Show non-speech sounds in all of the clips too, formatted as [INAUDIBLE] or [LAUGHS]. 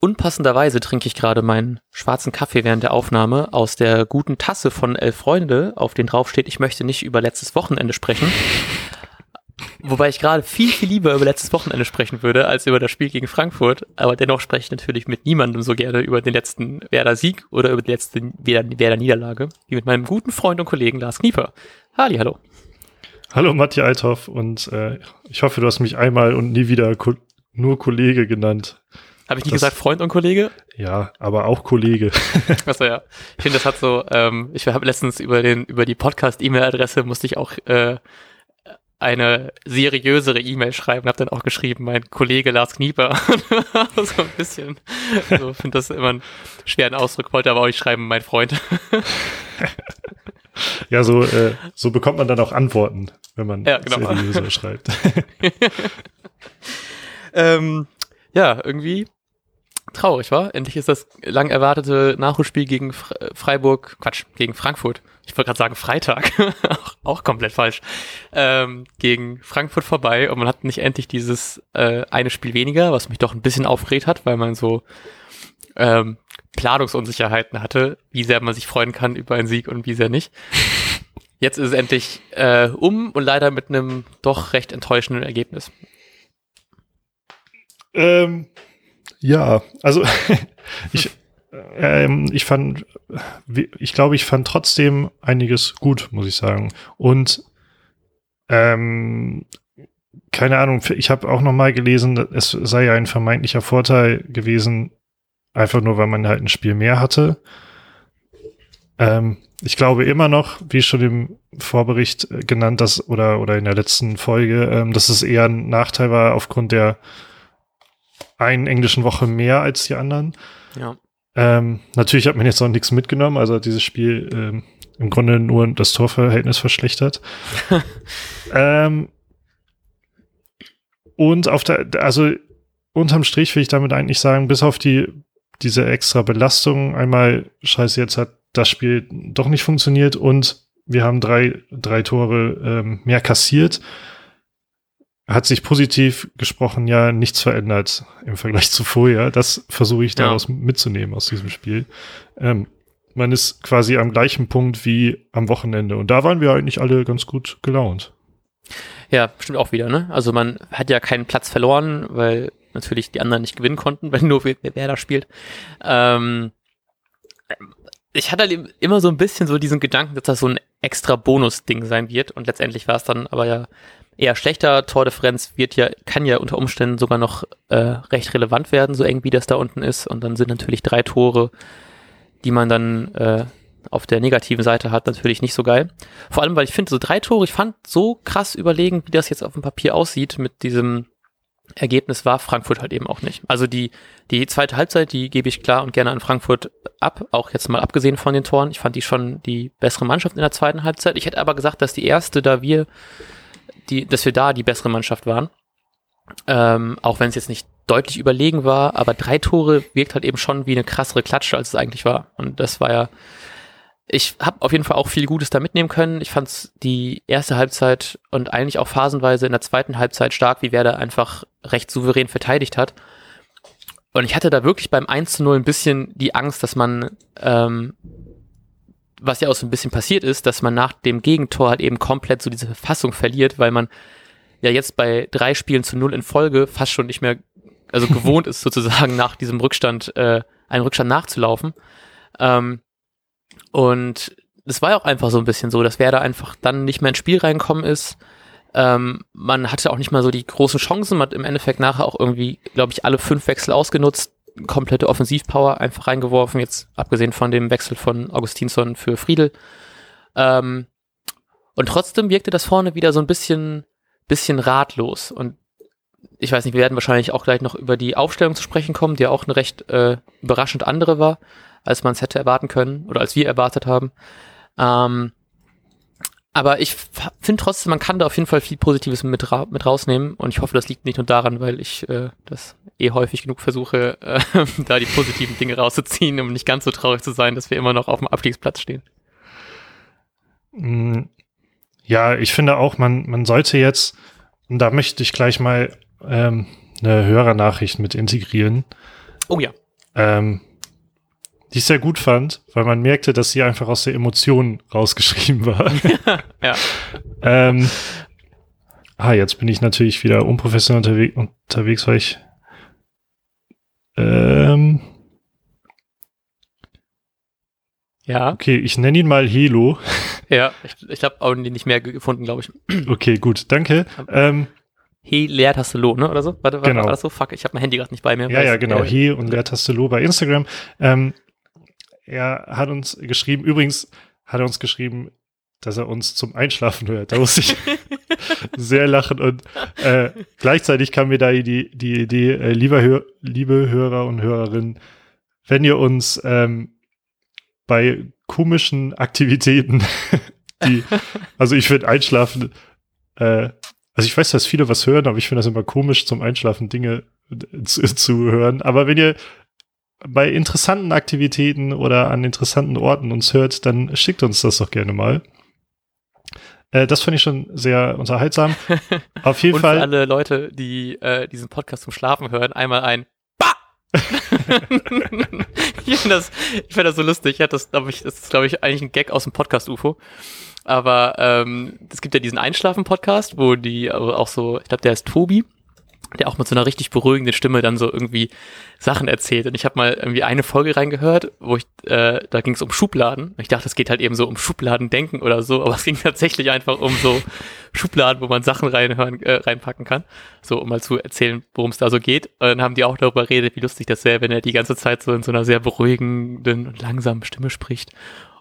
unpassenderweise trinke ich gerade meinen schwarzen Kaffee während der Aufnahme aus der guten Tasse von Elf Freunde, auf den drauf steht, ich möchte nicht über letztes Wochenende sprechen. Wobei ich gerade viel, viel lieber über letztes Wochenende sprechen würde, als über das Spiel gegen Frankfurt. Aber dennoch spreche ich natürlich mit niemandem so gerne über den letzten Werder-Sieg oder über die letzte Werder-Niederlage, wie mit meinem guten Freund und Kollegen Lars Knieper. Halli, hallo. Hallo Matti Althoff und äh, ich hoffe, du hast mich einmal und nie wieder nur Kollege genannt. Habe ich nicht das, gesagt Freund und Kollege? Ja, aber auch Kollege. [LAUGHS] Achso, ja. Ich finde, das hat so, ähm, ich habe letztens über den, über die Podcast-E-Mail-Adresse musste ich auch äh, eine seriösere E-Mail schreiben, habe dann auch geschrieben, mein Kollege Lars Knieper. [LAUGHS] so ein bisschen. So finde das immer einen schweren Ausdruck, wollte aber auch nicht schreiben, mein Freund. [LAUGHS] ja, so, äh, so bekommt man dann auch Antworten, wenn man ja, genau. seriöser schreibt. ähm, ja, irgendwie traurig, war. Endlich ist das lang erwartete Nachholspiel gegen Freiburg, Quatsch, gegen Frankfurt ich wollte gerade sagen Freitag, [LAUGHS] auch, auch, komplett falsch, ähm, gegen Frankfurt vorbei und man hat nicht endlich dieses äh, eine Spiel weniger, was mich doch ein bisschen aufgeregt hat, weil man so ähm, Planungsunsicherheiten hatte, wie sehr man sich freuen kann über einen Sieg und wie sehr nicht. [LAUGHS] Jetzt ist es endlich äh, um und leider mit einem doch recht enttäuschenden Ergebnis. Ähm, ja, also [LAUGHS] ich, ähm, ich fand, ich glaube, ich fand trotzdem einiges gut, muss ich sagen. Und ähm, keine Ahnung, ich habe auch noch mal gelesen, es sei ja ein vermeintlicher Vorteil gewesen, einfach nur, weil man halt ein Spiel mehr hatte. Ähm, ich glaube immer noch, wie schon im Vorbericht genannt, dass oder oder in der letzten Folge, ähm, dass es eher ein Nachteil war aufgrund der einen englischen Woche mehr als die anderen. Ja. Ähm, natürlich hat man jetzt auch nichts mitgenommen, also hat dieses Spiel ähm, im Grunde nur das Torverhältnis verschlechtert. [LAUGHS] ähm, und auf der, also unterm Strich will ich damit eigentlich sagen, bis auf die diese extra Belastung, einmal scheiße, jetzt hat das Spiel doch nicht funktioniert und wir haben drei, drei Tore ähm, mehr kassiert hat sich positiv gesprochen ja nichts verändert im Vergleich zu vorher. Das versuche ich daraus ja. mitzunehmen aus diesem Spiel. Ähm, man ist quasi am gleichen Punkt wie am Wochenende. Und da waren wir eigentlich alle ganz gut gelaunt. Ja, stimmt auch wieder, ne? Also man hat ja keinen Platz verloren, weil natürlich die anderen nicht gewinnen konnten, [LAUGHS] wenn nur wer, wer da spielt. Ähm, ich hatte halt immer so ein bisschen so diesen Gedanken, dass das so ein extra Bonus-Ding sein wird und letztendlich war es dann aber ja eher schlechter. Tordifferenz wird ja, kann ja unter Umständen sogar noch äh, recht relevant werden, so eng wie das da unten ist. Und dann sind natürlich drei Tore, die man dann äh, auf der negativen Seite hat, natürlich nicht so geil. Vor allem, weil ich finde, so drei Tore, ich fand so krass überlegen, wie das jetzt auf dem Papier aussieht mit diesem Ergebnis war Frankfurt halt eben auch nicht. Also die, die zweite Halbzeit, die gebe ich klar und gerne an Frankfurt ab, auch jetzt mal abgesehen von den Toren. Ich fand die schon die bessere Mannschaft in der zweiten Halbzeit. Ich hätte aber gesagt, dass die erste, da wir die, dass wir da die bessere Mannschaft waren. Ähm, auch wenn es jetzt nicht deutlich überlegen war, aber drei Tore wirkt halt eben schon wie eine krassere Klatsche, als es eigentlich war. Und das war ja, ich habe auf jeden Fall auch viel Gutes da mitnehmen können. Ich fand die erste Halbzeit und eigentlich auch phasenweise in der zweiten Halbzeit stark, wie Werder einfach recht souverän verteidigt hat. Und ich hatte da wirklich beim 1 zu 0 ein bisschen die Angst, dass man ähm, was ja auch so ein bisschen passiert ist, dass man nach dem Gegentor halt eben komplett so diese Verfassung verliert, weil man ja jetzt bei drei Spielen zu null in Folge fast schon nicht mehr, also [LAUGHS] gewohnt ist sozusagen nach diesem Rückstand, äh, einen Rückstand nachzulaufen. Ähm, und es war ja auch einfach so ein bisschen so, dass wer da einfach dann nicht mehr ins Spiel reinkommen ist. Ähm, man hatte auch nicht mal so die großen Chancen, man hat im Endeffekt nachher auch irgendwie, glaube ich, alle fünf Wechsel ausgenutzt komplette Offensivpower einfach reingeworfen, jetzt abgesehen von dem Wechsel von Augustinsson für Friedel. Ähm, und trotzdem wirkte das vorne wieder so ein bisschen, bisschen ratlos. Und ich weiß nicht, wir werden wahrscheinlich auch gleich noch über die Aufstellung zu sprechen kommen, die ja auch eine recht äh, überraschend andere war, als man es hätte erwarten können oder als wir erwartet haben. Ähm, aber ich finde trotzdem, man kann da auf jeden Fall viel Positives mit, ra mit rausnehmen und ich hoffe, das liegt nicht nur daran, weil ich äh, das eh häufig genug versuche, äh, [LAUGHS] da die positiven Dinge rauszuziehen, um nicht ganz so traurig zu sein, dass wir immer noch auf dem Abstiegsplatz stehen. Mm, ja, ich finde auch, man, man sollte jetzt, und da möchte ich gleich mal ähm, eine Hörernachricht mit integrieren. Oh ja. ähm, die ich sehr gut fand, weil man merkte, dass sie einfach aus der Emotion rausgeschrieben war. [LAUGHS] ja. ähm, ah, jetzt bin ich natürlich wieder unprofessionell unterwe unterwegs, weil ich ähm, ja. Okay, ich nenne ihn mal Helo. [LAUGHS] Ja, ich, ich habe auch nicht mehr gefunden, glaube ich. [CLEARS THROAT] Okay, gut, danke. Ähm, He Leertaste Lo, ne? Oder so? Warte, genau. war das so? Fuck, ich habe mein Handy gerade nicht bei mir. Ja, ja, genau. Äh, He und Leertaste Lo bei Instagram. Ähm, er hat uns geschrieben, übrigens hat er uns geschrieben, dass er uns zum Einschlafen hört. Da musste ich [LAUGHS] sehr lachen und äh, gleichzeitig kam mir da die, die Idee, äh, lieber Hör, liebe Hörer und Hörerinnen, wenn ihr uns ähm, bei komischen Aktivitäten, [LAUGHS] die, also ich finde Einschlafen, äh, also ich weiß, dass viele was hören, aber ich finde das immer komisch, zum Einschlafen Dinge zu, zu hören. Aber wenn ihr bei interessanten Aktivitäten oder an interessanten Orten uns hört, dann schickt uns das doch gerne mal. Äh, das fand ich schon sehr unterhaltsam. [LAUGHS] Auf jeden Und Fall. Für alle Leute, die äh, diesen Podcast zum Schlafen hören, einmal ein Bah! [LAUGHS] ich finde das, ich find das so lustig. Ich hatte das, glaube ich, das ist, glaube ich, eigentlich ein Gag aus dem Podcast UFO. Aber ähm, es gibt ja diesen Einschlafen-Podcast, wo die auch so, ich glaube, der ist Tobi, der auch mit so einer richtig beruhigenden Stimme dann so irgendwie Sachen erzählt. Und ich habe mal irgendwie eine Folge reingehört, wo ich, äh, da ging es um Schubladen. Ich dachte, es geht halt eben so um Schubladendenken oder so, aber es ging [LAUGHS] tatsächlich einfach um so Schubladen, wo man Sachen reinhören, äh, reinpacken kann. So, um mal zu erzählen, worum es da so geht. Und dann haben die auch darüber geredet, wie lustig das wäre, wenn er die ganze Zeit so in so einer sehr beruhigenden und langsamen Stimme spricht.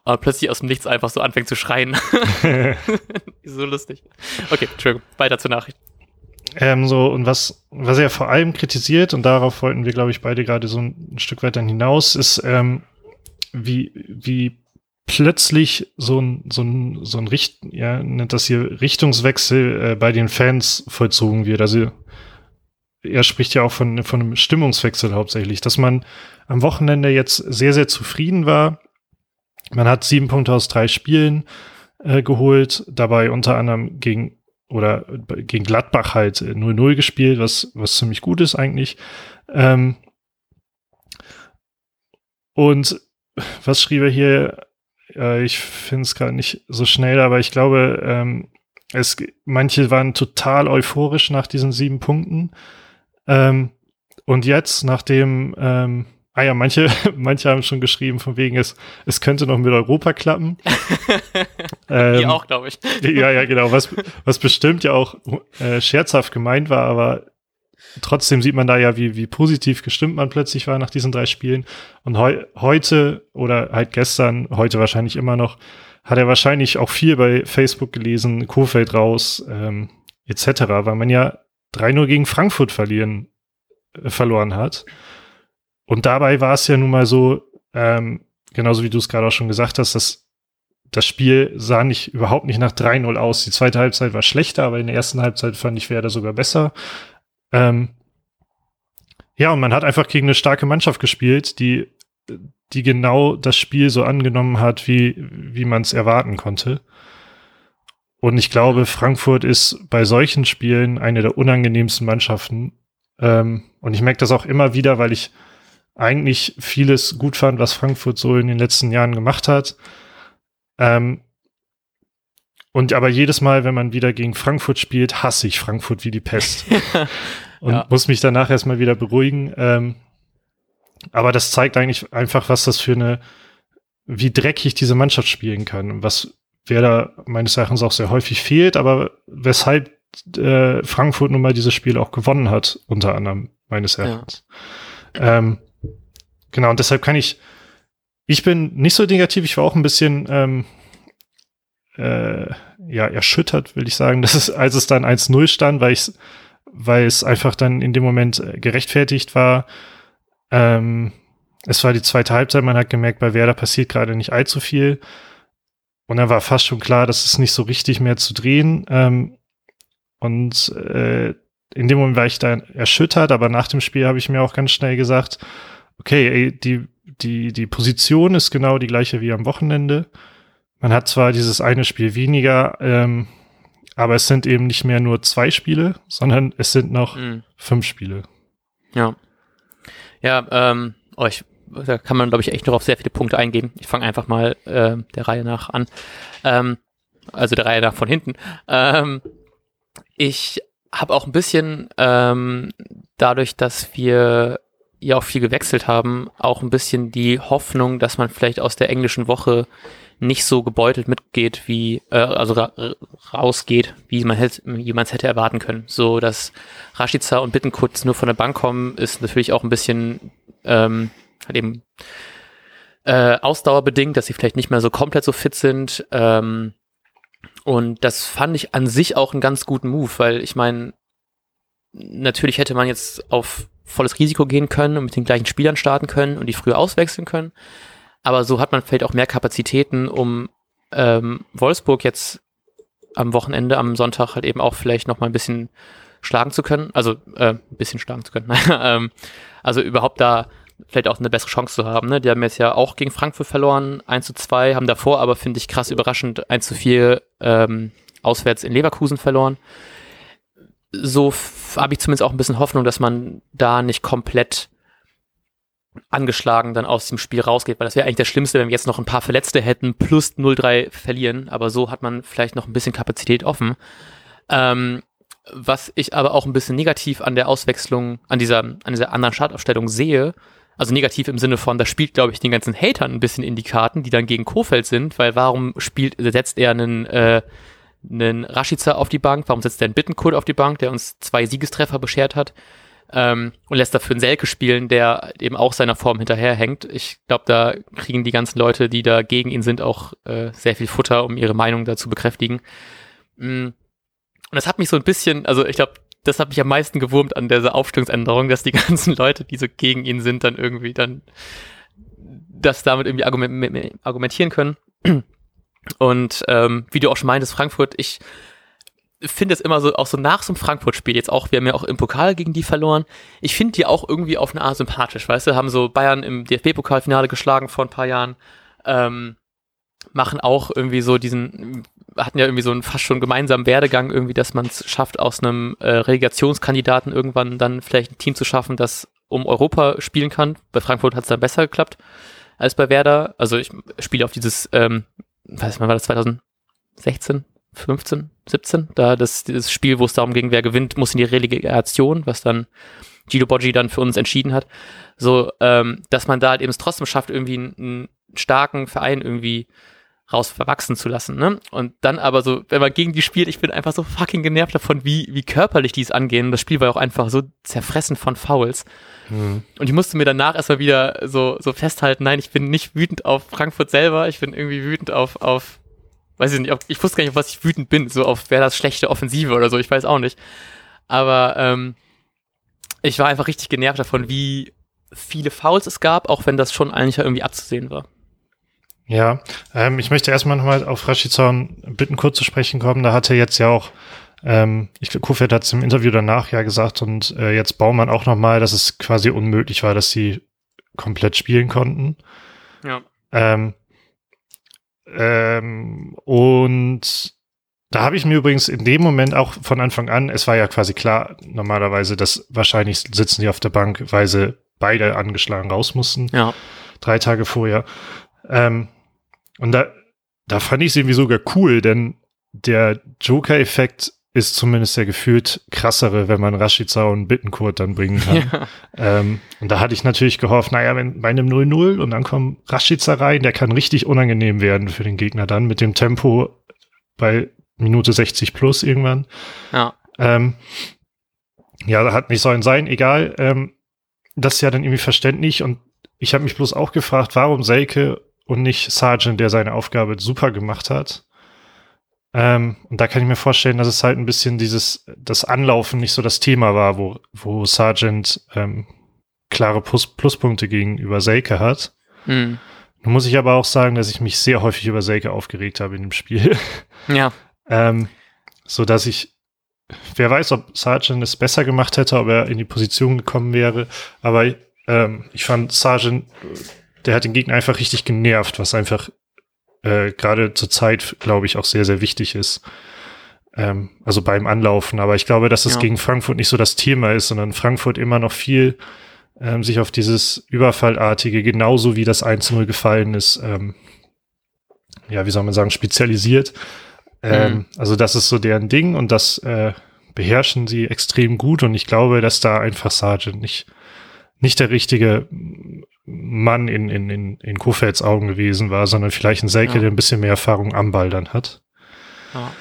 Und plötzlich aus dem Nichts einfach so anfängt zu schreien. [LAUGHS] [LAUGHS] so lustig. Okay, Entschuldigung, weiter zur Nachricht. Ähm, so, und was, was er vor allem kritisiert, und darauf wollten wir, glaube ich, beide gerade so ein, ein Stück weit dann hinaus, ist, ähm, wie, wie plötzlich so ein, so ein, so ein Richt, ja, nennt das hier Richtungswechsel äh, bei den Fans vollzogen wird. Also er spricht ja auch von, von einem Stimmungswechsel hauptsächlich, dass man am Wochenende jetzt sehr, sehr zufrieden war. Man hat sieben Punkte aus drei Spielen äh, geholt, dabei unter anderem gegen oder gegen Gladbach halt 0-0 gespielt, was, was ziemlich gut ist eigentlich. Ähm, und was schrieb er hier? Äh, ich finde es gerade nicht so schnell, aber ich glaube, ähm, es, manche waren total euphorisch nach diesen sieben Punkten. Ähm, und jetzt, nachdem ähm, Ah ja, manche, [LAUGHS] manche haben schon geschrieben, von wegen, es, es könnte noch mit Europa klappen. [LAUGHS] ähm, Die auch, glaube ich. [LAUGHS] ja, ja, genau. Was, was bestimmt ja auch äh, scherzhaft gemeint war, aber trotzdem sieht man da ja, wie, wie positiv gestimmt man plötzlich war nach diesen drei Spielen. Und heu, heute oder halt gestern, heute wahrscheinlich immer noch, hat er wahrscheinlich auch viel bei Facebook gelesen, Kofeld raus, ähm, etc., weil man ja 3-0 gegen Frankfurt verlieren, äh, verloren hat. Und dabei war es ja nun mal so, ähm, genauso wie du es gerade auch schon gesagt hast, dass das Spiel sah nicht überhaupt nicht nach 3-0 aus. Die zweite Halbzeit war schlechter, aber in der ersten Halbzeit fand ich, da sogar besser. Ähm, ja, und man hat einfach gegen eine starke Mannschaft gespielt, die, die genau das Spiel so angenommen hat, wie, wie man es erwarten konnte. Und ich glaube, Frankfurt ist bei solchen Spielen eine der unangenehmsten Mannschaften. Ähm, und ich merke das auch immer wieder, weil ich eigentlich vieles gut fand, was Frankfurt so in den letzten Jahren gemacht hat. Ähm, und aber jedes Mal, wenn man wieder gegen Frankfurt spielt, hasse ich Frankfurt wie die Pest. [LAUGHS] [LAUGHS] und ja. muss mich danach erstmal wieder beruhigen. Ähm, aber das zeigt eigentlich einfach, was das für eine, wie dreckig diese Mannschaft spielen kann. Was wer da meines Erachtens auch sehr häufig fehlt, aber weshalb äh, Frankfurt nun mal dieses Spiel auch gewonnen hat, unter anderem meines Erachtens. Ja. Ähm, Genau, und deshalb kann ich, ich bin nicht so negativ, ich war auch ein bisschen, ähm, äh, ja, erschüttert, will ich sagen, [LAUGHS] dass es, als es dann 1-0 stand, weil ich, weil es einfach dann in dem Moment äh, gerechtfertigt war. Ähm, es war die zweite Halbzeit, man hat gemerkt, bei Werder passiert gerade nicht allzu viel. Und dann war fast schon klar, dass es nicht so richtig mehr zu drehen. Ähm, und äh, in dem Moment war ich da erschüttert, aber nach dem Spiel habe ich mir auch ganz schnell gesagt, okay, ey, die, die, die Position ist genau die gleiche wie am Wochenende. Man hat zwar dieses eine Spiel weniger, ähm, aber es sind eben nicht mehr nur zwei Spiele, sondern es sind noch mhm. fünf Spiele. Ja. Ja, ähm, oh, ich, da kann man, glaube ich, echt noch auf sehr viele Punkte eingehen. Ich fange einfach mal äh, der Reihe nach an. Ähm, also der Reihe nach von hinten. Ähm, ich habe auch ein bisschen ähm, dadurch, dass wir ja auch viel gewechselt haben, auch ein bisschen die Hoffnung, dass man vielleicht aus der englischen Woche nicht so gebeutelt mitgeht, wie äh, also ra rausgeht, wie man es hätte erwarten können. So, dass Rashica und Bittenkurt nur von der Bank kommen, ist natürlich auch ein bisschen ähm, halt eben äh, ausdauerbedingt, dass sie vielleicht nicht mehr so komplett so fit sind. Ähm, und das fand ich an sich auch einen ganz guten Move, weil ich meine, natürlich hätte man jetzt auf volles Risiko gehen können und mit den gleichen Spielern starten können und die früher auswechseln können. Aber so hat man vielleicht auch mehr Kapazitäten, um ähm, Wolfsburg jetzt am Wochenende, am Sonntag halt eben auch vielleicht noch mal ein bisschen schlagen zu können. Also äh, ein bisschen schlagen zu können. [LAUGHS] ähm, also überhaupt da vielleicht auch eine bessere Chance zu haben. Ne? Die haben jetzt ja auch gegen Frankfurt verloren, 1 zu 2, haben davor aber, finde ich, krass überraschend 1 zu 4 ähm, auswärts in Leverkusen verloren. So habe ich zumindest auch ein bisschen Hoffnung, dass man da nicht komplett angeschlagen dann aus dem Spiel rausgeht, weil das wäre eigentlich das Schlimmste, wenn wir jetzt noch ein paar Verletzte hätten, plus 0-3 verlieren, aber so hat man vielleicht noch ein bisschen Kapazität offen. Ähm, was ich aber auch ein bisschen negativ an der Auswechslung, an dieser, an dieser anderen Startaufstellung sehe, also negativ im Sinne von, das spielt, glaube ich, den ganzen Hatern ein bisschen in die Karten, die dann gegen Kofeld sind, weil warum spielt, setzt er einen, äh, einen Rashica auf die Bank, warum setzt er einen Bittenkurt auf die Bank, der uns zwei Siegestreffer beschert hat, ähm, und lässt dafür einen Selke spielen, der eben auch seiner Form hinterherhängt. Ich glaube, da kriegen die ganzen Leute, die da gegen ihn sind, auch äh, sehr viel Futter, um ihre Meinung dazu bekräftigen. Mm. Und das hat mich so ein bisschen, also ich glaube, das hat mich am meisten gewurmt an dieser Aufstellungsänderung, dass die [LAUGHS] ganzen Leute, die so gegen ihn sind, dann irgendwie dann das damit irgendwie argumentieren können. Und ähm, wie du auch schon meintest, Frankfurt, ich finde es immer so, auch so nach so einem Frankfurt-Spiel, jetzt auch, wir haben ja auch im Pokal gegen die verloren, ich finde die auch irgendwie auf eine Art sympathisch, weißt du, haben so Bayern im DFB-Pokalfinale geschlagen vor ein paar Jahren, ähm, machen auch irgendwie so diesen, hatten ja irgendwie so einen fast schon gemeinsamen Werdegang irgendwie, dass man es schafft, aus einem äh, Relegationskandidaten irgendwann dann vielleicht ein Team zu schaffen, das um Europa spielen kann. Bei Frankfurt hat es dann besser geklappt als bei Werder. Also ich spiele auf dieses, ähm, weiß man, war das 2016, 15, 17, da das, das Spiel, wo es darum ging, wer gewinnt, muss in die Relegation, was dann Gino Boggi dann für uns entschieden hat. So, ähm, dass man da halt eben es trotzdem schafft, irgendwie einen, einen starken Verein irgendwie raus verwachsen zu lassen. Ne? Und dann aber so, wenn man gegen die spielt, ich bin einfach so fucking genervt davon, wie, wie körperlich die es angehen. Das Spiel war auch einfach so zerfressen von Fouls. Mhm. Und ich musste mir danach erstmal wieder so, so festhalten, nein, ich bin nicht wütend auf Frankfurt selber, ich bin irgendwie wütend auf, auf weiß ich nicht, ich wusste gar nicht, auf was ich wütend bin, so auf wer das schlechte Offensive oder so, ich weiß auch nicht. Aber ähm, ich war einfach richtig genervt davon, wie viele Fouls es gab, auch wenn das schon eigentlich irgendwie abzusehen war. Ja, ähm, ich möchte erstmal nochmal auf Rashizon bitten, kurz zu sprechen kommen. Da hat er jetzt ja auch, ähm, ich glaube, Kofeld hat es im Interview danach ja gesagt und äh, jetzt Baumann auch nochmal, dass es quasi unmöglich war, dass sie komplett spielen konnten. Ja. Ähm, ähm, und da habe ich mir übrigens in dem Moment auch von Anfang an, es war ja quasi klar, normalerweise, dass wahrscheinlich sitzen die auf der Bank, weil sie beide angeschlagen raus mussten. Ja. Drei Tage vorher. Ähm, und da, da fand ich es irgendwie sogar cool, denn der Joker-Effekt ist zumindest der gefühlt krassere, wenn man Rashica und Bittenkurt dann bringen kann. Ja. Ähm, und da hatte ich natürlich gehofft, naja, wenn bei einem 0-0 und dann kommt Rashica rein, der kann richtig unangenehm werden für den Gegner dann mit dem Tempo bei Minute 60 plus irgendwann. Ja. Ähm, ja, hat nicht sollen sein, egal. Ähm, das ist ja dann irgendwie verständlich und ich habe mich bloß auch gefragt, warum Selke und nicht Sargent, der seine Aufgabe super gemacht hat. Ähm, und da kann ich mir vorstellen, dass es halt ein bisschen dieses, das Anlaufen nicht so das Thema war, wo, wo Sargent ähm, klare Plus Pluspunkte gegenüber Selke hat. Mhm. Nun muss ich aber auch sagen, dass ich mich sehr häufig über Selke aufgeregt habe in dem Spiel. [LAUGHS] Ja. ähm, so dass ich, wer weiß, ob Sargent es besser gemacht hätte, ob er in die Position gekommen wäre. Aber ähm, ich fand Sargent der hat den Gegner einfach richtig genervt, was einfach äh, gerade zur Zeit, glaube ich, auch sehr, sehr wichtig ist. Ähm, also beim Anlaufen. Aber ich glaube, dass das ja. gegen Frankfurt nicht so das Thema ist, sondern Frankfurt immer noch viel ähm, sich auf dieses Überfallartige, genauso wie das 1-0 gefallen ist, ähm, ja, wie soll man sagen, spezialisiert. Ähm, mhm. Also das ist so deren Ding und das äh, beherrschen sie extrem gut und ich glaube, dass da einfach Sargent nicht, nicht der richtige Mann in, in, in, in Kofelds Augen gewesen war, sondern vielleicht ein Selke, ja. der ein bisschen mehr Erfahrung am Ball dann hat. Ja.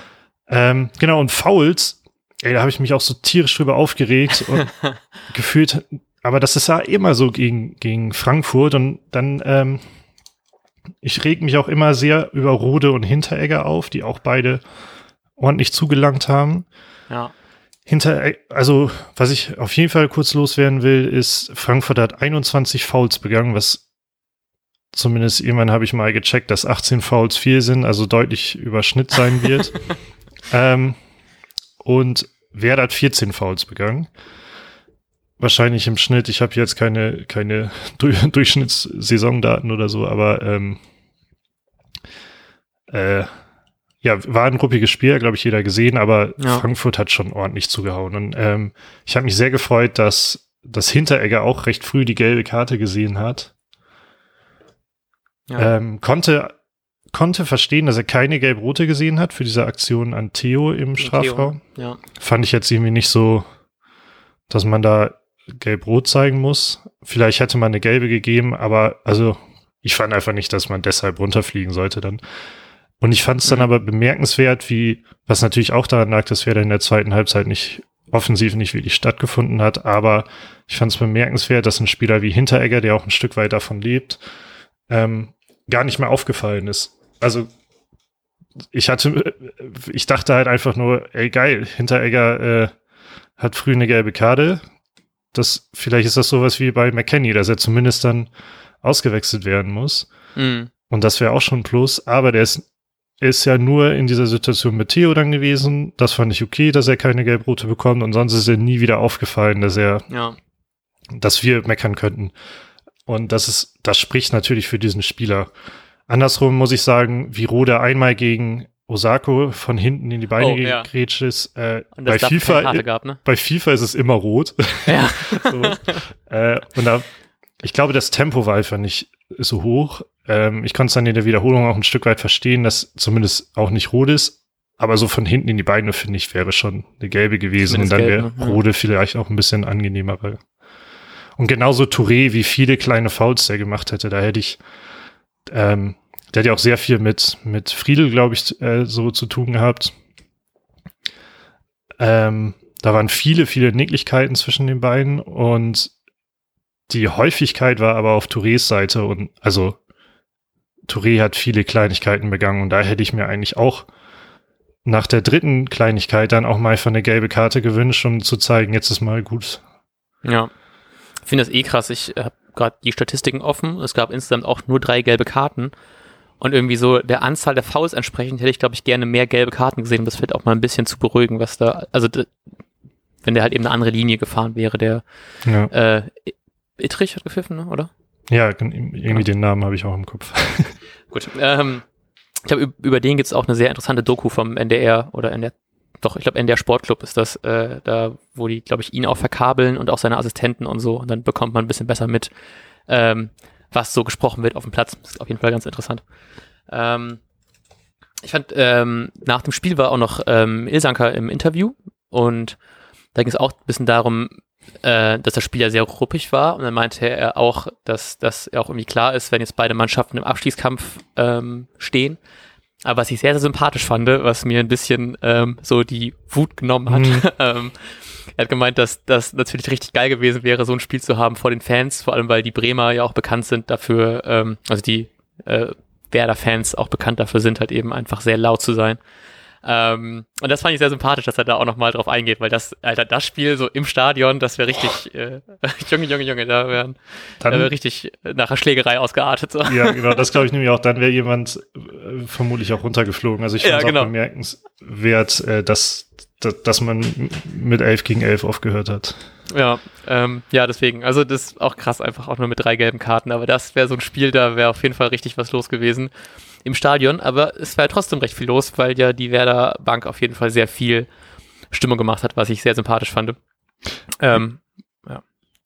Ähm, genau, und Fouls, ey, da habe ich mich auch so tierisch drüber aufgeregt und [LAUGHS] gefühlt, aber das ist ja immer so gegen, gegen Frankfurt und dann, ähm, ich reg mich auch immer sehr über Rode und Hinteregger auf, die auch beide ordentlich zugelangt haben. Ja. Hinter, also, was ich auf jeden Fall kurz loswerden will, ist, Frankfurt hat 21 Fouls begangen, was zumindest irgendwann habe ich mal gecheckt, dass 18 Fouls viel sind, also deutlich über Schnitt sein wird. [LAUGHS] ähm, und Werder hat 14 Fouls begangen. Wahrscheinlich im Schnitt, ich habe jetzt keine, keine [LAUGHS] Durchschnittssaisondaten oder so, aber ähm, äh, ja, war ein ruppiges Spiel, glaube ich, jeder gesehen, aber ja. Frankfurt hat schon ordentlich zugehauen. Und ähm, ich habe mich sehr gefreut, dass, dass Hinteregger auch recht früh die gelbe Karte gesehen hat. Ja. Ähm, konnte, konnte verstehen, dass er keine gelb-rote gesehen hat für diese Aktion an Theo im Strafraum. Theo, ja. Fand ich jetzt irgendwie nicht so, dass man da gelb-rot zeigen muss. Vielleicht hätte man eine gelbe gegeben, aber also ich fand einfach nicht, dass man deshalb runterfliegen sollte dann. Und ich fand es dann mhm. aber bemerkenswert, wie, was natürlich auch daran lag, dass Werder in der zweiten Halbzeit nicht offensiv nicht wirklich stattgefunden hat, aber ich fand es bemerkenswert, dass ein Spieler wie Hinteregger, der auch ein Stück weit davon lebt, ähm, gar nicht mehr aufgefallen ist. Also ich hatte, ich dachte halt einfach nur, ey geil, Hinteregger äh, hat früh eine gelbe Karte. Das, vielleicht ist das sowas wie bei McKenny, dass er zumindest dann ausgewechselt werden muss. Mhm. Und das wäre auch schon ein Plus, aber der ist ist ja nur in dieser Situation mit Theo dann gewesen. Das fand ich okay, dass er keine Gelbrote bekommt und sonst ist er nie wieder aufgefallen, dass er, ja. dass wir meckern könnten. Und das ist, das spricht natürlich für diesen Spieler. Andersrum muss ich sagen, wie Rode einmal gegen Osako von hinten in die Beine oh, ja. ist. Äh, bei, FIFA, gab, ne? bei FIFA ist es immer rot. Ja. [LAUGHS] so, äh, und da, ich glaube, das Tempo war einfach nicht so hoch. Ähm, ich konnte es dann in der Wiederholung auch ein Stück weit verstehen, dass zumindest auch nicht rot ist. Aber so von hinten in die Beine, finde ich, wäre schon eine gelbe gewesen. Zumindest und dann wäre ne? Rode vielleicht auch ein bisschen angenehmer. Und genauso Touré, wie viele kleine Fouls der gemacht hätte, da hätte ich, ähm, der hat ja auch sehr viel mit, mit Friedel, glaube ich, äh, so zu tun gehabt. Ähm, da waren viele, viele Nicklichkeiten zwischen den beiden und die Häufigkeit war aber auf Tourés Seite und also Touré hat viele Kleinigkeiten begangen und da hätte ich mir eigentlich auch nach der dritten Kleinigkeit dann auch mal für eine gelbe Karte gewünscht, um zu zeigen, jetzt ist mal gut. Ja, ich finde das eh krass. Ich habe gerade die Statistiken offen. Es gab insgesamt auch nur drei gelbe Karten. Und irgendwie so der Anzahl der Fouls entsprechend hätte ich, glaube ich, gerne mehr gelbe Karten gesehen. Das wird auch mal ein bisschen zu beruhigen, was da, also wenn der halt eben eine andere Linie gefahren wäre, der ja. äh, Ittrich hat gepfiffen, ne, oder? Ja, irgendwie ja. den Namen habe ich auch im Kopf. [LAUGHS] Gut. Ähm, ich glaube, über den gibt es auch eine sehr interessante Doku vom NDR oder NDR, doch, ich glaube, NDR Sportclub ist das, äh, da, wo die, glaube ich, ihn auch verkabeln und auch seine Assistenten und so. Und dann bekommt man ein bisschen besser mit, ähm, was so gesprochen wird auf dem Platz. Das ist auf jeden Fall ganz interessant. Ähm, ich fand, ähm, nach dem Spiel war auch noch ähm, Ilsanker im Interview und da ging es auch ein bisschen darum, äh, dass das Spiel ja sehr ruppig war und dann meinte er auch, dass das auch irgendwie klar ist, wenn jetzt beide Mannschaften im Abstiegskampf ähm, stehen. Aber was ich sehr, sehr sympathisch fand, was mir ein bisschen ähm, so die Wut genommen hat, mhm. [LAUGHS] ähm, er hat gemeint, dass das natürlich richtig geil gewesen wäre, so ein Spiel zu haben vor den Fans, vor allem weil die Bremer ja auch bekannt sind dafür, ähm, also die äh, Werder-Fans auch bekannt dafür sind, halt eben einfach sehr laut zu sein. Ähm, und das fand ich sehr sympathisch, dass er da auch nochmal drauf eingeht, weil das, Alter, das Spiel so im Stadion, das wäre richtig, äh, [LAUGHS] Junge, Junge, Junge, da wäre wär richtig nach einer Schlägerei ausgeartet. So. Ja, genau, das glaube ich [LAUGHS] nämlich auch, dann wäre jemand äh, vermutlich auch runtergeflogen. Also ich fand es ja, genau. auch bemerkenswert, äh, dass, dass, dass man mit 11 gegen 11 aufgehört hat. Ja, ähm, ja, deswegen. Also das ist auch krass, einfach auch nur mit drei gelben Karten. Aber das wäre so ein Spiel, da wäre auf jeden Fall richtig was los gewesen im Stadion, aber es war trotzdem recht viel los, weil ja die Werder Bank auf jeden Fall sehr viel Stimmung gemacht hat, was ich sehr sympathisch fand. Ähm, ja.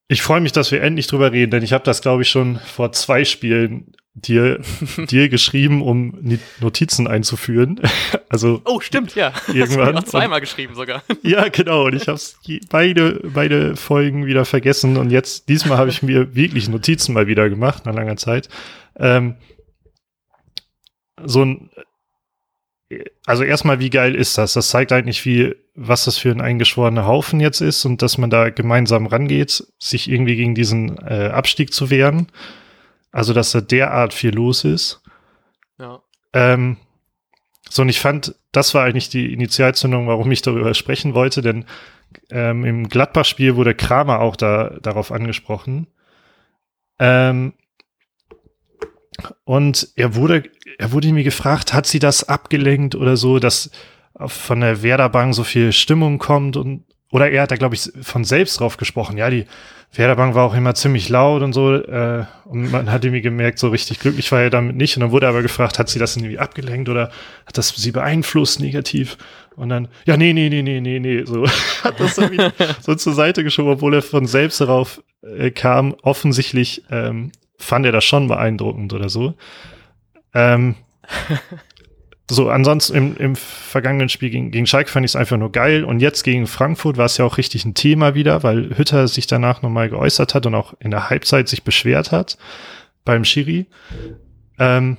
Ich freue mich, dass wir endlich drüber reden, denn ich habe das, glaube ich, schon vor zwei Spielen dir, [LAUGHS] dir geschrieben, um Notizen einzuführen. [LAUGHS] Also oh, stimmt, ja. Irgendwann. Auch zweimal geschrieben sogar. [LAUGHS] Ja, genau. Und ich habe beide, beide Folgen wieder vergessen. Und jetzt, diesmal habe ich mir wirklich Notizen mal wieder gemacht, nach langer Zeit. Ähm, so ein, also erstmal, wie geil ist das? Das zeigt eigentlich, wie, was das für ein eingeschworener Haufen jetzt ist und dass man da gemeinsam rangeht, sich irgendwie gegen diesen äh, Abstieg zu wehren. Also, dass da derart viel los ist. Ja. Ähm, so, und ich fand, das war eigentlich die Initialzündung, warum ich darüber sprechen wollte, denn ähm, im Gladbach-Spiel wurde Kramer auch da, darauf angesprochen. Ähm, und er wurde, er wurde mir gefragt, hat sie das abgelenkt oder so, dass von der Werderbank so viel Stimmung kommt und oder er hat da, glaube ich, von selbst drauf gesprochen. Ja, die Werderbank war auch immer ziemlich laut und so. Äh, und man hat irgendwie gemerkt, so richtig glücklich war er damit nicht. Und dann wurde er aber gefragt, hat sie das irgendwie abgelenkt oder hat das sie beeinflusst negativ? Und dann, ja, nee, nee, nee, nee, nee, nee. So [LAUGHS] hat das so, so zur Seite geschoben, obwohl er von selbst darauf äh, kam. Offensichtlich ähm, fand er das schon beeindruckend oder so. Ähm, [LAUGHS] so, ansonsten im, im vergangenen Spiel gegen, gegen Schalke fand ich es einfach nur geil. Und jetzt gegen Frankfurt war es ja auch richtig ein Thema wieder, weil Hütter sich danach nochmal geäußert hat und auch in der Halbzeit sich beschwert hat beim Schiri. Ähm,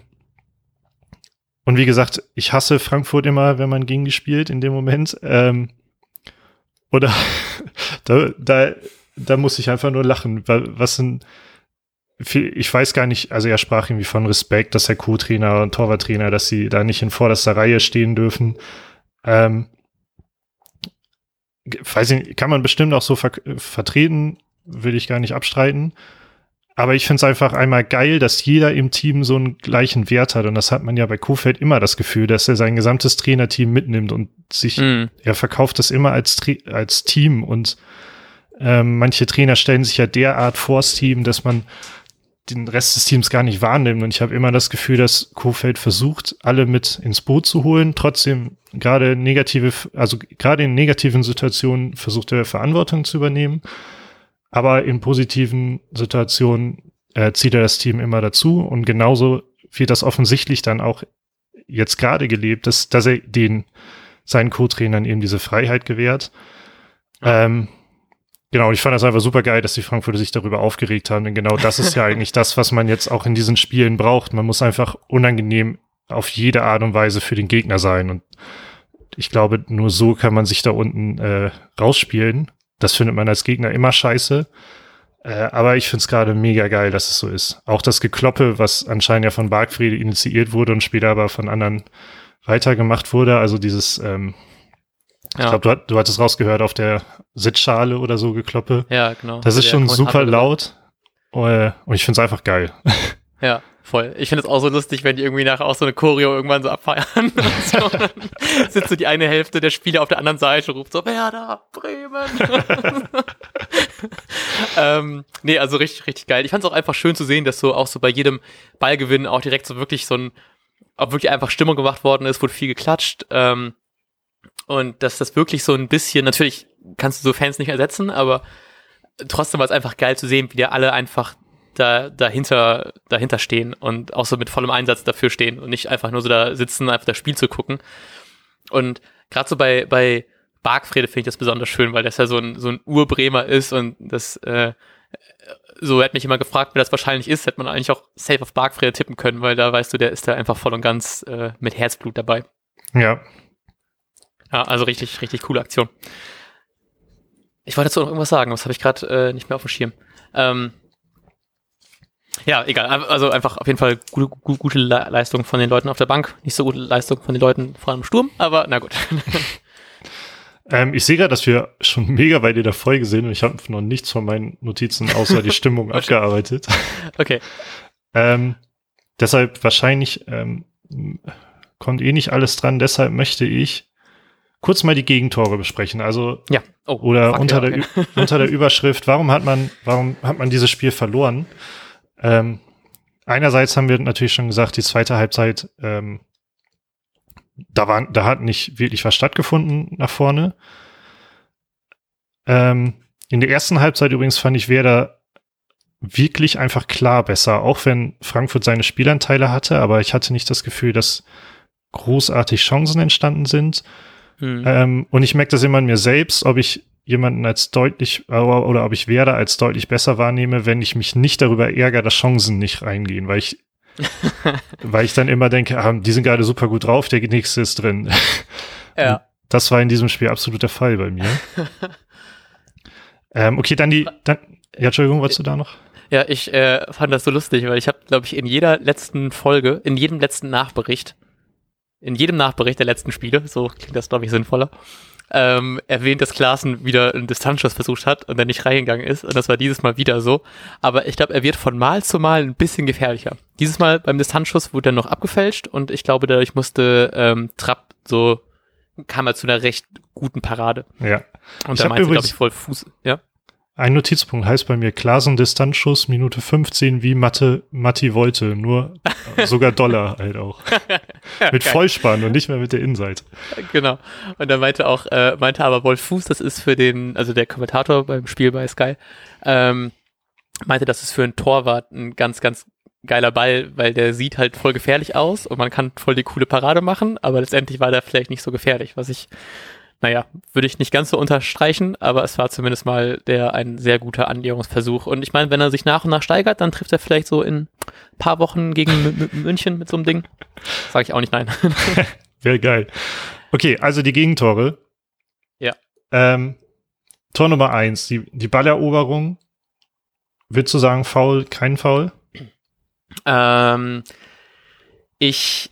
und wie gesagt, ich hasse Frankfurt immer, wenn man gegen die spielt in dem Moment. Ähm, oder [LAUGHS] da, da, da muss ich einfach nur lachen. Was sind ich weiß gar nicht, also er sprach irgendwie von Respekt, dass der Co-Trainer und Torwarttrainer, dass sie da nicht in vorderster Reihe stehen dürfen. Ähm, weiß ich, kann man bestimmt auch so ver vertreten, will ich gar nicht abstreiten. Aber ich finde es einfach einmal geil, dass jeder im Team so einen gleichen Wert hat. Und das hat man ja bei Kofeld immer das Gefühl, dass er sein gesamtes Trainerteam mitnimmt und sich, mm. er verkauft das immer als, als Team. Und ähm, manche Trainer stellen sich ja derart vors Team, dass man den Rest des Teams gar nicht wahrnimmt. Und ich habe immer das Gefühl, dass Kofeld versucht, alle mit ins Boot zu holen. Trotzdem gerade negative, also gerade in negativen Situationen versucht er Verantwortung zu übernehmen. Aber in positiven Situationen äh, zieht er das Team immer dazu. Und genauso wird das offensichtlich dann auch jetzt gerade gelebt, dass, dass er den seinen Co-Trainern eben diese Freiheit gewährt. Ähm, Genau, ich fand das einfach super geil, dass die Frankfurter sich darüber aufgeregt haben. Denn genau das ist ja eigentlich das, was man jetzt auch in diesen Spielen braucht. Man muss einfach unangenehm auf jede Art und Weise für den Gegner sein. Und ich glaube, nur so kann man sich da unten äh, rausspielen. Das findet man als Gegner immer scheiße. Äh, aber ich finde es gerade mega geil, dass es so ist. Auch das Gekloppe, was anscheinend ja von Bargfriede initiiert wurde und später aber von anderen weitergemacht wurde. Also dieses ähm, ja. Ich glaube, du, du hattest rausgehört auf der Sitzschale oder so gekloppe. Ja, genau. Das ist schon super laut. Äh, und ich finde es einfach geil. [LAUGHS] Ja, voll. Ich finde es auch so lustig, wenn die irgendwie nachher auch so eine Choreo irgendwann so abfeiern. [LAUGHS] Und so. dann sitzt so die eine Hälfte der Spieler auf der anderen Seite und ruft so, Werder, Bremen. [LAUGHS] ähm, nee, also richtig, richtig geil. Ich fand es auch einfach schön zu sehen, dass so auch so bei jedem Ballgewinn auch direkt so wirklich so ein, auch wirklich einfach Stimmung gemacht worden ist, wurde viel geklatscht. Ähm, und dass das wirklich so ein bisschen, natürlich kannst du so Fans nicht ersetzen, aber trotzdem war es einfach geil zu sehen, wie die alle einfach da, dahinter, dahinter stehen und auch so mit vollem Einsatz dafür stehen und nicht einfach nur so da sitzen, einfach das Spiel zu gucken. Und gerade so bei, bei Bargfrede finde ich das besonders schön, weil das ja so ein, so ein Urbremer ist und das, äh, so hätte mich immer gefragt, wer das wahrscheinlich ist, hätte man eigentlich auch safe auf Bargfrede tippen können, weil da weißt du, der ist da einfach voll und ganz äh, mit Herzblut dabei. Ja, ja, also richtig, richtig coole Aktion. Ich wollte dazu noch irgendwas sagen, das habe ich gerade äh, nicht mehr auf dem Schirm. Ähm, ja, egal. Also einfach auf jeden Fall gute, gute, gute Leistung von den Leuten auf der Bank. Nicht so gute Leistung von den Leuten vor allem im Sturm, aber na gut. [LAUGHS] ähm, ich sehe gerade, dass wir schon mega bei dir der Folge sind und ich habe noch nichts von meinen Notizen außer die Stimmung [LAUGHS] [LAUGHS] abgearbeitet. Okay. Ähm, deshalb wahrscheinlich ähm, kommt eh nicht alles dran. Deshalb möchte ich kurz mal die Gegentore besprechen. Also ja. Oh, oder unter, ja, okay. der, [LAUGHS] unter der Überschrift, warum hat man, warum hat man dieses Spiel verloren? Ähm, einerseits haben wir natürlich schon gesagt, die zweite Halbzeit, ähm, da war, da hat nicht wirklich was stattgefunden nach vorne. Ähm, in der ersten Halbzeit übrigens fand ich Werder wirklich einfach klar besser, auch wenn Frankfurt seine Spielanteile hatte, aber ich hatte nicht das Gefühl, dass großartig Chancen entstanden sind. Mhm. Ähm, und ich merke das immer an mir selbst, ob ich jemanden als deutlich oder, oder ob ich Werder als deutlich besser wahrnehme, wenn ich mich nicht darüber ärgere, dass Chancen nicht reingehen, weil ich [LAUGHS] weil ich dann immer denke, ah, die sind gerade super gut drauf, der nächste ist drin. [LAUGHS] Ja. Das war in diesem Spiel absolut der Fall bei mir. [LAUGHS] ähm, okay, dann die, dann, ja, Entschuldigung, wolltest du da noch? Ja, ich äh, fand das so lustig, weil ich habe, glaube ich, in jeder letzten Folge, in jedem letzten Nachbericht, in jedem Nachbericht der letzten Spiele, so klingt das, glaube ich, sinnvoller, ähm, erwähnt, dass Klaassen wieder einen Distanzschuss versucht hat und dann nicht reingegangen ist. Und das war dieses Mal wieder so. Aber ich glaube, er wird von Mal zu Mal ein bisschen gefährlicher. Dieses Mal beim Distanzschuss wurde er noch abgefälscht und ich glaube, dadurch musste ähm, Trapp so, kam er zu einer recht guten Parade. Ja. Und da meinte, glaube ich, voll Fuß, ja. Ein Notizpunkt heißt bei mir Klasen Distanzschuss Minute 15 wie Mathe, Matti wollte, nur [LAUGHS] sogar Dollar halt auch. mit Vollspann und nicht mehr mit der Innenseite. Genau. Und dann meinte auch, äh, meinte aber Wolf Fuß, das ist für den, also der Kommentator beim Spiel bei Sky, ähm, meinte, das ist für einen Torwart ein ganz, ganz geiler Ball, weil der sieht halt voll gefährlich aus und man kann voll die coole Parade machen, aber letztendlich war der vielleicht nicht so gefährlich, was ich naja, würde ich nicht ganz so unterstreichen, aber es war zumindest mal der ein sehr guter Annäherungsversuch. Und ich meine, wenn er sich nach und nach steigert, dann trifft er vielleicht so in ein paar Wochen gegen M München mit so einem Ding. Sage ich auch nicht nein. [LAUGHS] Wäre geil. Okay, also die Gegentore. Ja. Ähm, Tor Nummer eins, die, die Balleroberung. Würdest du sagen, faul, kein Foul? Ähm, ich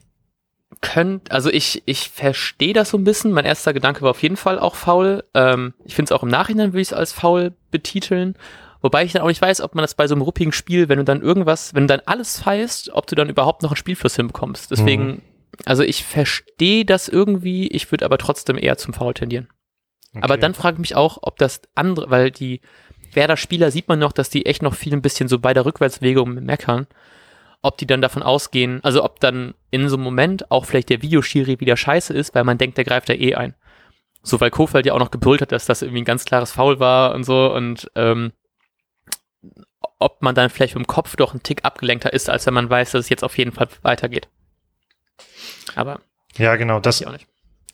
könnt, also ich, ich verstehe das so ein bisschen. Mein erster Gedanke war auf jeden Fall auch faul. Ähm, ich finde es auch im Nachhinein würde ich es als faul betiteln. Wobei ich dann auch nicht weiß, ob man das bei so einem ruppigen Spiel, wenn du dann irgendwas, wenn du dann alles feierst, ob du dann überhaupt noch einen Spielfluss hinbekommst. Deswegen, mhm. also ich verstehe das irgendwie, ich würde aber trotzdem eher zum Foul tendieren. Okay. Aber dann frage ich mich auch, ob das andere, weil die Werder-Spieler sieht man noch, dass die echt noch viel ein bisschen so bei der Rückwärtsbewegung meckern ob die dann davon ausgehen, also ob dann in so einem Moment auch vielleicht der Videoschiri wieder scheiße ist, weil man denkt, der greift da eh ein. So, weil Kofeld ja auch noch gebrüllt hat, dass das irgendwie ein ganz klares Foul war und so und ähm, ob man dann vielleicht im Kopf doch ein Tick abgelenkter ist, als wenn man weiß, dass es jetzt auf jeden Fall weitergeht. Aber ja, genau, das.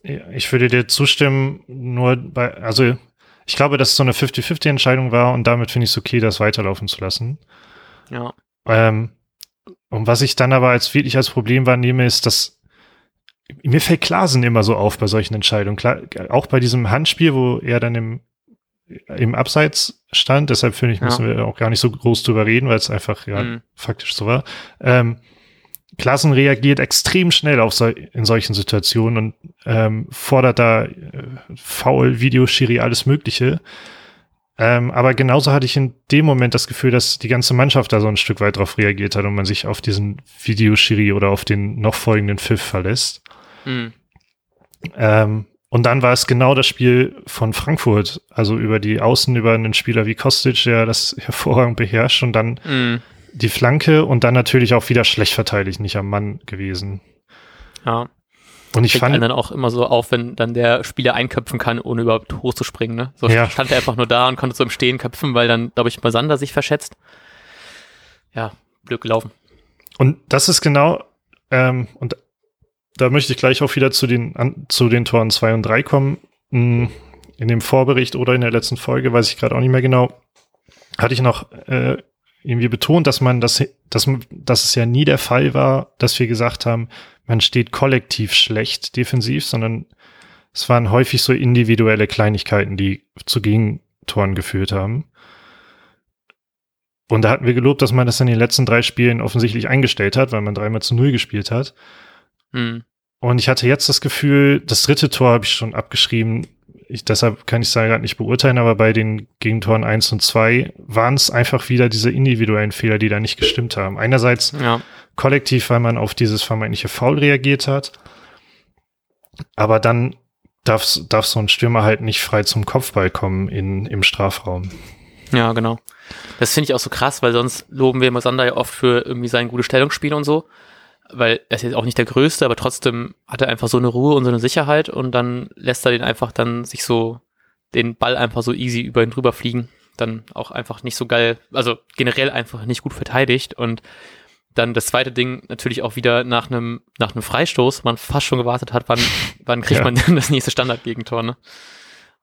Ich, ich würde dir zustimmen, nur bei, also ich glaube, dass es so eine 50-50-Entscheidung war und damit finde ich es okay, das weiterlaufen zu lassen. Ja. Ähm, und was ich dann aber als wirklich als Problem wahrnehme, ist, dass mir fällt Klasen immer so auf bei solchen Entscheidungen. Klar, auch bei diesem Handspiel, wo er dann im, im Abseits stand, deshalb finde ich, müssen ja. wir auch gar nicht so groß drüber reden, weil es einfach ja mhm. faktisch so war. Ähm, Klassen reagiert extrem schnell auf so, in solchen Situationen und ähm, fordert da äh, faul, Videoschiri, alles Mögliche. Ähm, aber genauso hatte ich in dem Moment das Gefühl, dass die ganze Mannschaft da so ein Stück weit drauf reagiert hat und man sich auf diesen Videoschiri oder auf den noch folgenden Pfiff verlässt. Mhm. Ähm, und dann war es genau das Spiel von Frankfurt, also über die Außen, über einen Spieler wie Kostic, der das hervorragend beherrscht und dann mhm. die Flanke und dann natürlich auch wieder schlecht verteidigt, nicht am Mann gewesen. Ja. Und ich fand dann auch immer so auf, wenn dann der Spieler einköpfen kann, ohne überhaupt hochzuspringen. Ne? So ja. stand er einfach nur da und konnte so im Stehen köpfen, weil dann, glaube ich, Masander sich verschätzt. Ja, blöd gelaufen. Und das ist genau, ähm, und da möchte ich gleich auch wieder zu den, an, zu den Toren 2 und 3 kommen. Hm, in dem Vorbericht oder in der letzten Folge, weiß ich gerade auch nicht mehr genau, hatte ich noch äh, irgendwie betont, dass man das, dass, dass es ja nie der Fall war, dass wir gesagt haben, man steht kollektiv schlecht defensiv, sondern es waren häufig so individuelle Kleinigkeiten, die zu Gegentoren geführt haben. Und da hatten wir gelobt, dass man das in den letzten drei Spielen offensichtlich eingestellt hat, weil man dreimal zu null gespielt hat. Mhm. Und ich hatte jetzt das Gefühl, das dritte Tor habe ich schon abgeschrieben. Ich, deshalb kann ich es gerade nicht beurteilen, aber bei den Gegentoren eins und zwei waren es einfach wieder diese individuellen Fehler, die da nicht gestimmt haben. Einerseits ja kollektiv, weil man auf dieses vermeintliche Foul reagiert hat. Aber dann darf, darf so ein Stürmer halt nicht frei zum Kopfball kommen in, im Strafraum. Ja, genau. Das finde ich auch so krass, weil sonst loben wir Mosander ja oft für irgendwie sein gutes Stellungsspiel und so. Weil er ist jetzt auch nicht der Größte, aber trotzdem hat er einfach so eine Ruhe und so eine Sicherheit und dann lässt er den einfach dann sich so den Ball einfach so easy über ihn drüber fliegen. Dann auch einfach nicht so geil, also generell einfach nicht gut verteidigt und dann das zweite Ding natürlich auch wieder nach einem nach einem Freistoß, man fast schon gewartet hat, wann wann kriegt ja. man denn [LAUGHS] das nächste Standardgegentor, ne?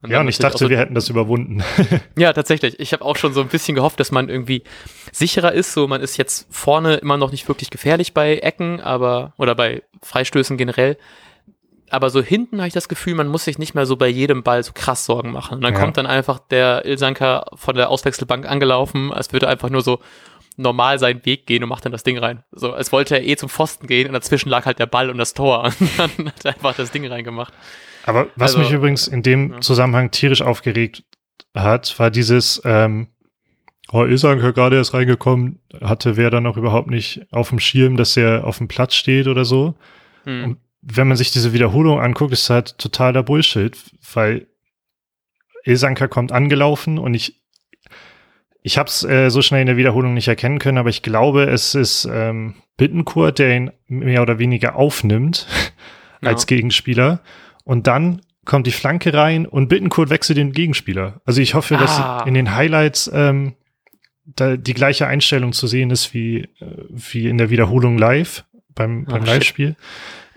Und ja, und ich dachte, so, wir hätten das überwunden. [LAUGHS] ja, tatsächlich. Ich habe auch schon so ein bisschen gehofft, dass man irgendwie sicherer ist. So, man ist jetzt vorne immer noch nicht wirklich gefährlich bei Ecken, aber oder bei Freistößen generell. Aber so hinten habe ich das Gefühl, man muss sich nicht mehr so bei jedem Ball so krass Sorgen machen. Und dann ja. kommt dann einfach der Ilsanker von der Auswechselbank angelaufen, als würde einfach nur so normal seinen Weg gehen und macht dann das Ding rein. So, als wollte er eh zum Pfosten gehen und dazwischen lag halt der Ball und das Tor [LAUGHS] und dann hat er einfach das Ding reingemacht. Aber was also, mich übrigens in dem ja. Zusammenhang tierisch aufgeregt hat, war dieses, ähm, oh, Ilsanker gerade erst reingekommen, hatte wer dann auch überhaupt nicht auf dem Schirm, dass er auf dem Platz steht oder so. Hm. Und wenn man sich diese Wiederholung anguckt, ist halt totaler Bullshit, weil Ilsanker kommt angelaufen und ich ich habe es äh, so schnell in der Wiederholung nicht erkennen können, aber ich glaube, es ist ähm, Bittenkurt, der ihn mehr oder weniger aufnimmt [LAUGHS] ja. als Gegenspieler. Und dann kommt die Flanke rein und Bittenkurt wechselt den Gegenspieler. Also ich hoffe, dass ah. in den Highlights ähm, da die gleiche Einstellung zu sehen ist wie, äh, wie in der Wiederholung live beim, beim Live-Spiel.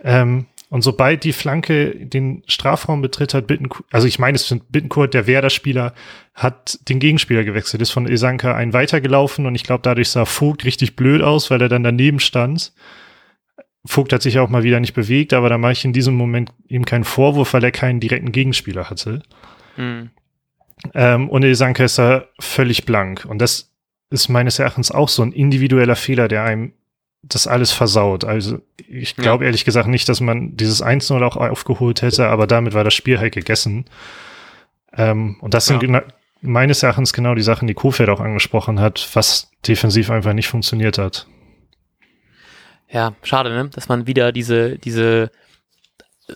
Ähm, und sobald die Flanke den Strafraum betritt, hat Bittenkurt, also ich meine, es sind Bittenkurt, der Werder-Spieler, hat den Gegenspieler gewechselt, ist von Isanka ein weitergelaufen und ich glaube, dadurch sah Vogt richtig blöd aus, weil er dann daneben stand. Vogt hat sich auch mal wieder nicht bewegt, aber da mache ich in diesem Moment ihm keinen Vorwurf, weil er keinen direkten Gegenspieler hatte. Mhm. Ähm, und Isanka ist da völlig blank. Und das ist meines Erachtens auch so ein individueller Fehler, der einem das alles versaut. Also ich glaube ja. ehrlich gesagt nicht, dass man dieses 1-0 auch aufgeholt hätte, aber damit war das Spiel halt gegessen. Ähm, und das ja. sind meines Erachtens genau die Sachen, die Kofeld auch angesprochen hat, was defensiv einfach nicht funktioniert hat. Ja, schade, ne? dass man wieder diese, diese äh,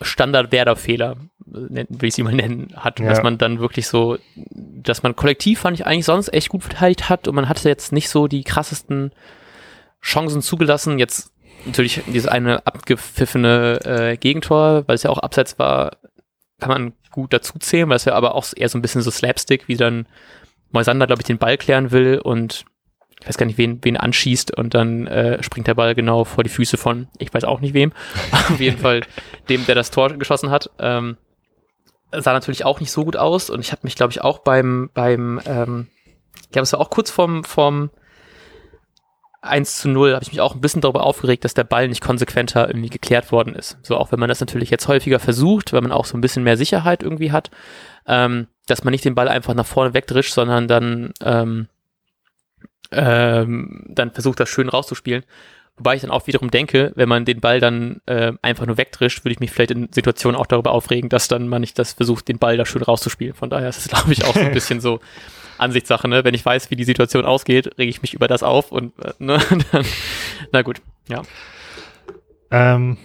Standard-Werder-Fehler, äh, will ich sie mal nennen, hat. Ja. Dass man dann wirklich so, dass man kollektiv, fand ich eigentlich sonst echt gut verteidigt hat und man hatte jetzt nicht so die krassesten Chancen zugelassen. Jetzt natürlich dieses eine abgepfiffene äh, Gegentor, weil es ja auch abseits war, kann man gut dazu zählen, weil es ja aber auch eher so ein bisschen so Slapstick, wie dann Moisander, glaube ich, den Ball klären will und ich weiß gar nicht, wen, wen anschießt und dann äh, springt der Ball genau vor die Füße von, ich weiß auch nicht wem, [LAUGHS] auf jeden Fall dem, der das Tor geschossen hat. Ähm, sah natürlich auch nicht so gut aus und ich habe mich, glaube ich, auch beim, beim, ähm, ich glaube, es war auch kurz vorm, vorm 1 zu 0 habe ich mich auch ein bisschen darüber aufgeregt, dass der Ball nicht konsequenter irgendwie geklärt worden ist. So, auch wenn man das natürlich jetzt häufiger versucht, weil man auch so ein bisschen mehr Sicherheit irgendwie hat, ähm, dass man nicht den Ball einfach nach vorne wegdrischt, sondern dann, ähm, ähm, dann versucht, das schön rauszuspielen. Wobei ich dann auch wiederum denke, wenn man den Ball dann äh, einfach nur wegdrischt, würde ich mich vielleicht in Situationen auch darüber aufregen, dass dann man nicht das versucht, den Ball da schön rauszuspielen. Von daher ist es, [LAUGHS] glaube ich, auch so ein bisschen so Ansichtssache, ne? Wenn ich weiß, wie die Situation ausgeht, rege ich mich über das auf und äh, ne? [LAUGHS] Dann, na gut, ja. Ähm,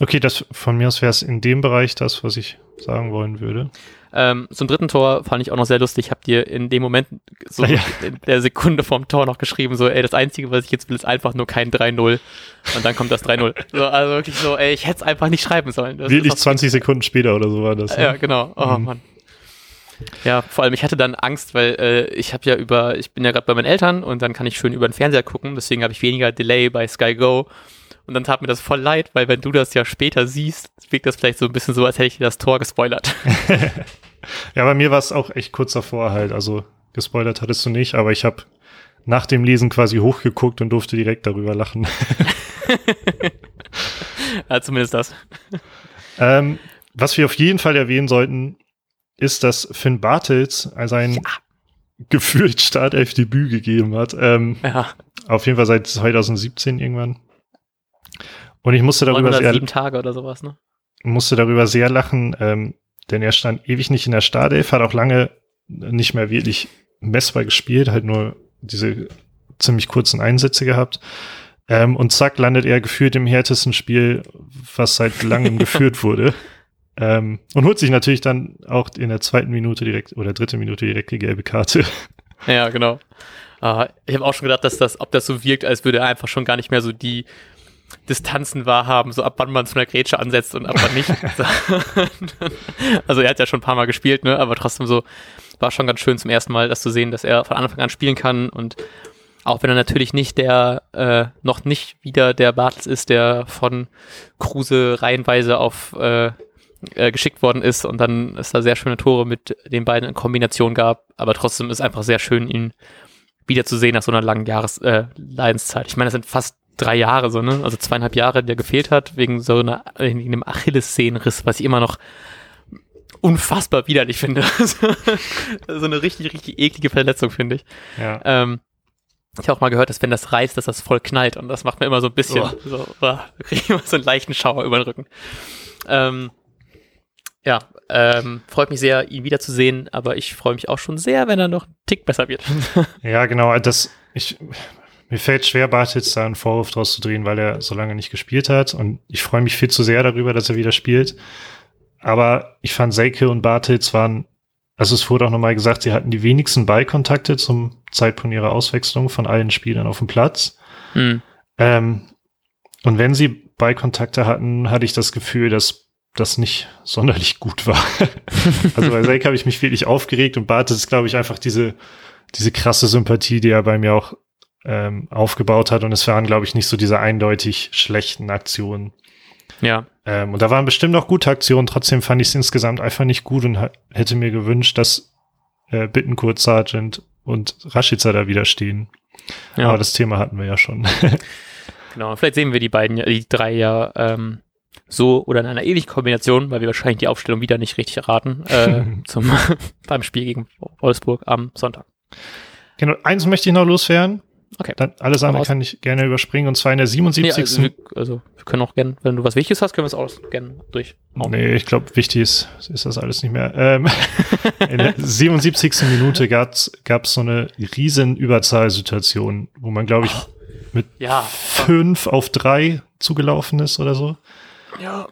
okay, das von mir aus wäre es in dem Bereich das, was ich sagen wollen würde. Ähm, zum dritten Tor fand ich auch noch sehr lustig. Ich habe dir in dem Moment so ja. in der Sekunde vom Tor noch geschrieben, so, ey, das Einzige, was ich jetzt will, ist einfach nur kein 3-0. Und dann kommt das 3-0. So, also wirklich so, ey, ich hätte es einfach nicht schreiben sollen. Das wirklich 20 Sekunden später oder so war das. Ne? Ja, genau. Oh mhm. Mann. Ja, vor allem ich hatte dann Angst, weil äh, ich habe ja über, ich bin ja gerade bei meinen Eltern und dann kann ich schön über den Fernseher gucken, deswegen habe ich weniger Delay bei Sky Go. Und dann tat mir das voll leid, weil wenn du das ja später siehst, wirkt das vielleicht so ein bisschen so, als hätte ich dir das Tor gespoilert. [LAUGHS] [LAUGHS] ja, bei mir war es auch echt kurz davor halt. Also gespoilert hattest du nicht, aber ich habe nach dem Lesen quasi hochgeguckt und durfte direkt darüber lachen. [LAUGHS] ja, zumindest das. Ähm, was wir auf jeden Fall erwähnen sollten, ist, dass Finn Bartels sein ja. gefühlt Startelf-Debüt gegeben hat. Ähm, ja. Auf jeden Fall seit 2017 irgendwann. Und ich musste darüber sehr Tage oder sowas, ne? Musste darüber sehr lachen, ähm, denn er stand ewig nicht in der Startelf, hat auch lange nicht mehr wirklich messbar gespielt, halt nur diese ziemlich kurzen Einsätze gehabt. Ähm, und zack, landet er gefühlt im härtesten Spiel, was seit langem [LAUGHS] geführt wurde. Ähm, und holt sich natürlich dann auch in der zweiten Minute direkt oder dritte Minute direkt die gelbe Karte. Ja, genau. Uh, ich habe auch schon gedacht, dass das, ob das so wirkt, als würde er einfach schon gar nicht mehr so die Distanzen wahrhaben, so ab wann man zu einer Grätsche ansetzt und ab wann nicht. [LAUGHS] also er hat ja schon ein paar Mal gespielt, ne? aber trotzdem so, war schon ganz schön zum ersten Mal, das zu sehen, dass er von Anfang an spielen kann und auch wenn er natürlich nicht der, äh, noch nicht wieder der Bartels ist, der von Kruse reihenweise auf äh, äh, geschickt worden ist und dann es da sehr schöne Tore mit den beiden in Kombination gab. Aber trotzdem ist einfach sehr schön, ihn wiederzusehen nach so einer langen Jahres äh, Leidenszeit. Ich meine, das sind fast drei Jahre so, ne? Also zweieinhalb Jahre, die er gefehlt hat, wegen so einer, wegen einem Achillessehnenriss, was ich immer noch unfassbar widerlich finde. [LAUGHS] so eine richtig, richtig eklige Verletzung, finde ich. Ja. Ähm, ich habe auch mal gehört, dass wenn das reißt, dass das voll knallt und das macht mir immer so ein bisschen, Oh. so, oh, [LAUGHS] kriege ich immer so einen leichten Schauer über den Rücken. Ähm, ja, ähm, freut mich sehr, ihn wiederzusehen, aber ich freue mich auch schon sehr, wenn er noch einen Tick besser wird. [LAUGHS] Ja, genau. Das, ich, mir fällt schwer, Bartels da einen Vorwurf draus zu drehen, weil er so lange nicht gespielt hat. Und ich freue mich viel zu sehr darüber, dass er wieder spielt. Aber ich fand Seike und Bartels waren, also es wurde auch nochmal gesagt, sie hatten die wenigsten Ballkontakte zum Zeitpunkt ihrer Auswechslung von allen Spielern auf dem Platz. Hm. Ähm, und wenn sie Ballkontakte hatten, hatte ich das Gefühl, dass das nicht sonderlich gut war. [LAUGHS] also bei Seike habe ich mich wirklich aufgeregt und Bartels ist, glaube ich, einfach diese, diese krasse Sympathie, die er bei mir auch ähm, aufgebaut hat. Und es waren, glaube ich, nicht so diese eindeutig schlechten Aktionen. Ja, Ähm, und da waren bestimmt noch gute Aktionen. Trotzdem fand ich es insgesamt einfach nicht gut und hätte mir gewünscht, dass äh, Bittenkurt, Sargent und Rashica da wieder stehen. ja. Aber das Thema hatten wir ja schon. [LAUGHS] Genau, vielleicht sehen wir die beiden, die drei ja ähm, so oder in einer ähnlichen Kombination, weil wir wahrscheinlich die Aufstellung wieder nicht richtig erraten, äh, [LAUGHS] zum, [LAUGHS] beim Spiel gegen Wolfsburg am Sonntag. genau, eins möchte ich noch loswerden. Okay. Dann alles andere kann ich gerne überspringen. Und zwar in der Nee, 77. also, wir, also wir können auch gerne, wenn du was Wichtiges hast, können wir es auch gerne durch. Nee, ich glaube, wichtig ist, ist das alles nicht mehr. Ähm, [LAUGHS] in der 77. Minute gab's gab's so eine riesen Überzahlsituation, wo man, glaube ich, mit Ja. fünf auf drei zugelaufen ist oder so. Ja.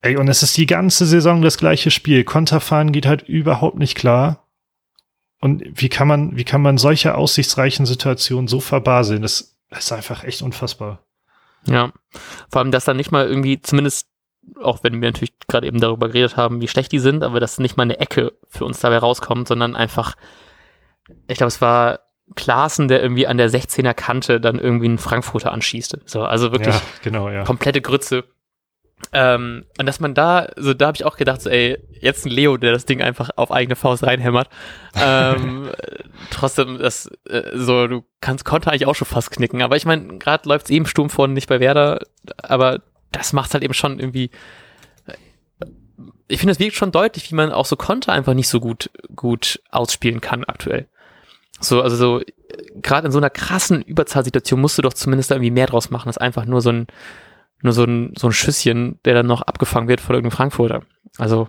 Ey, und es ist die ganze Saison das gleiche Spiel. Konterfahren geht halt überhaupt nicht klar. Und wie kann man, wie kann man solche aussichtsreichen Situationen so verbaseln? Das ist einfach echt unfassbar. Ja. Vor allem, dass dann nicht mal irgendwie, zumindest, auch wenn wir natürlich gerade eben darüber geredet haben, wie schlecht die sind, aber dass nicht mal eine Ecke für uns dabei rauskommt, sondern einfach, ich glaube, es war Klaassen, der irgendwie an der 16er Kante dann irgendwie einen Frankfurter anschießt. So, also wirklich Ja, genau, ja. komplette Grütze. Ähm, und dass man da, so da habe ich auch gedacht, so, ey, jetzt ein Leo, der das Ding einfach auf eigene Faust reinhämmert. ähm, äh, [LAUGHS] trotzdem, das, äh, so, du kannst Konter eigentlich auch schon fast knicken. Aber ich meine, gerade läuft es eben Sturm vorne nicht bei Werder, aber das macht halt eben schon irgendwie. Ich finde, es wirkt schon deutlich, wie man auch so Konter einfach nicht so gut, gut ausspielen kann aktuell. So, also so, gerade in so einer krassen Überzahlsituation musst du doch zumindest da irgendwie mehr draus machen, als einfach nur so ein, nur so ein, so ein Schüsschen, der dann noch abgefangen wird von irgendeinem Frankfurter. Also,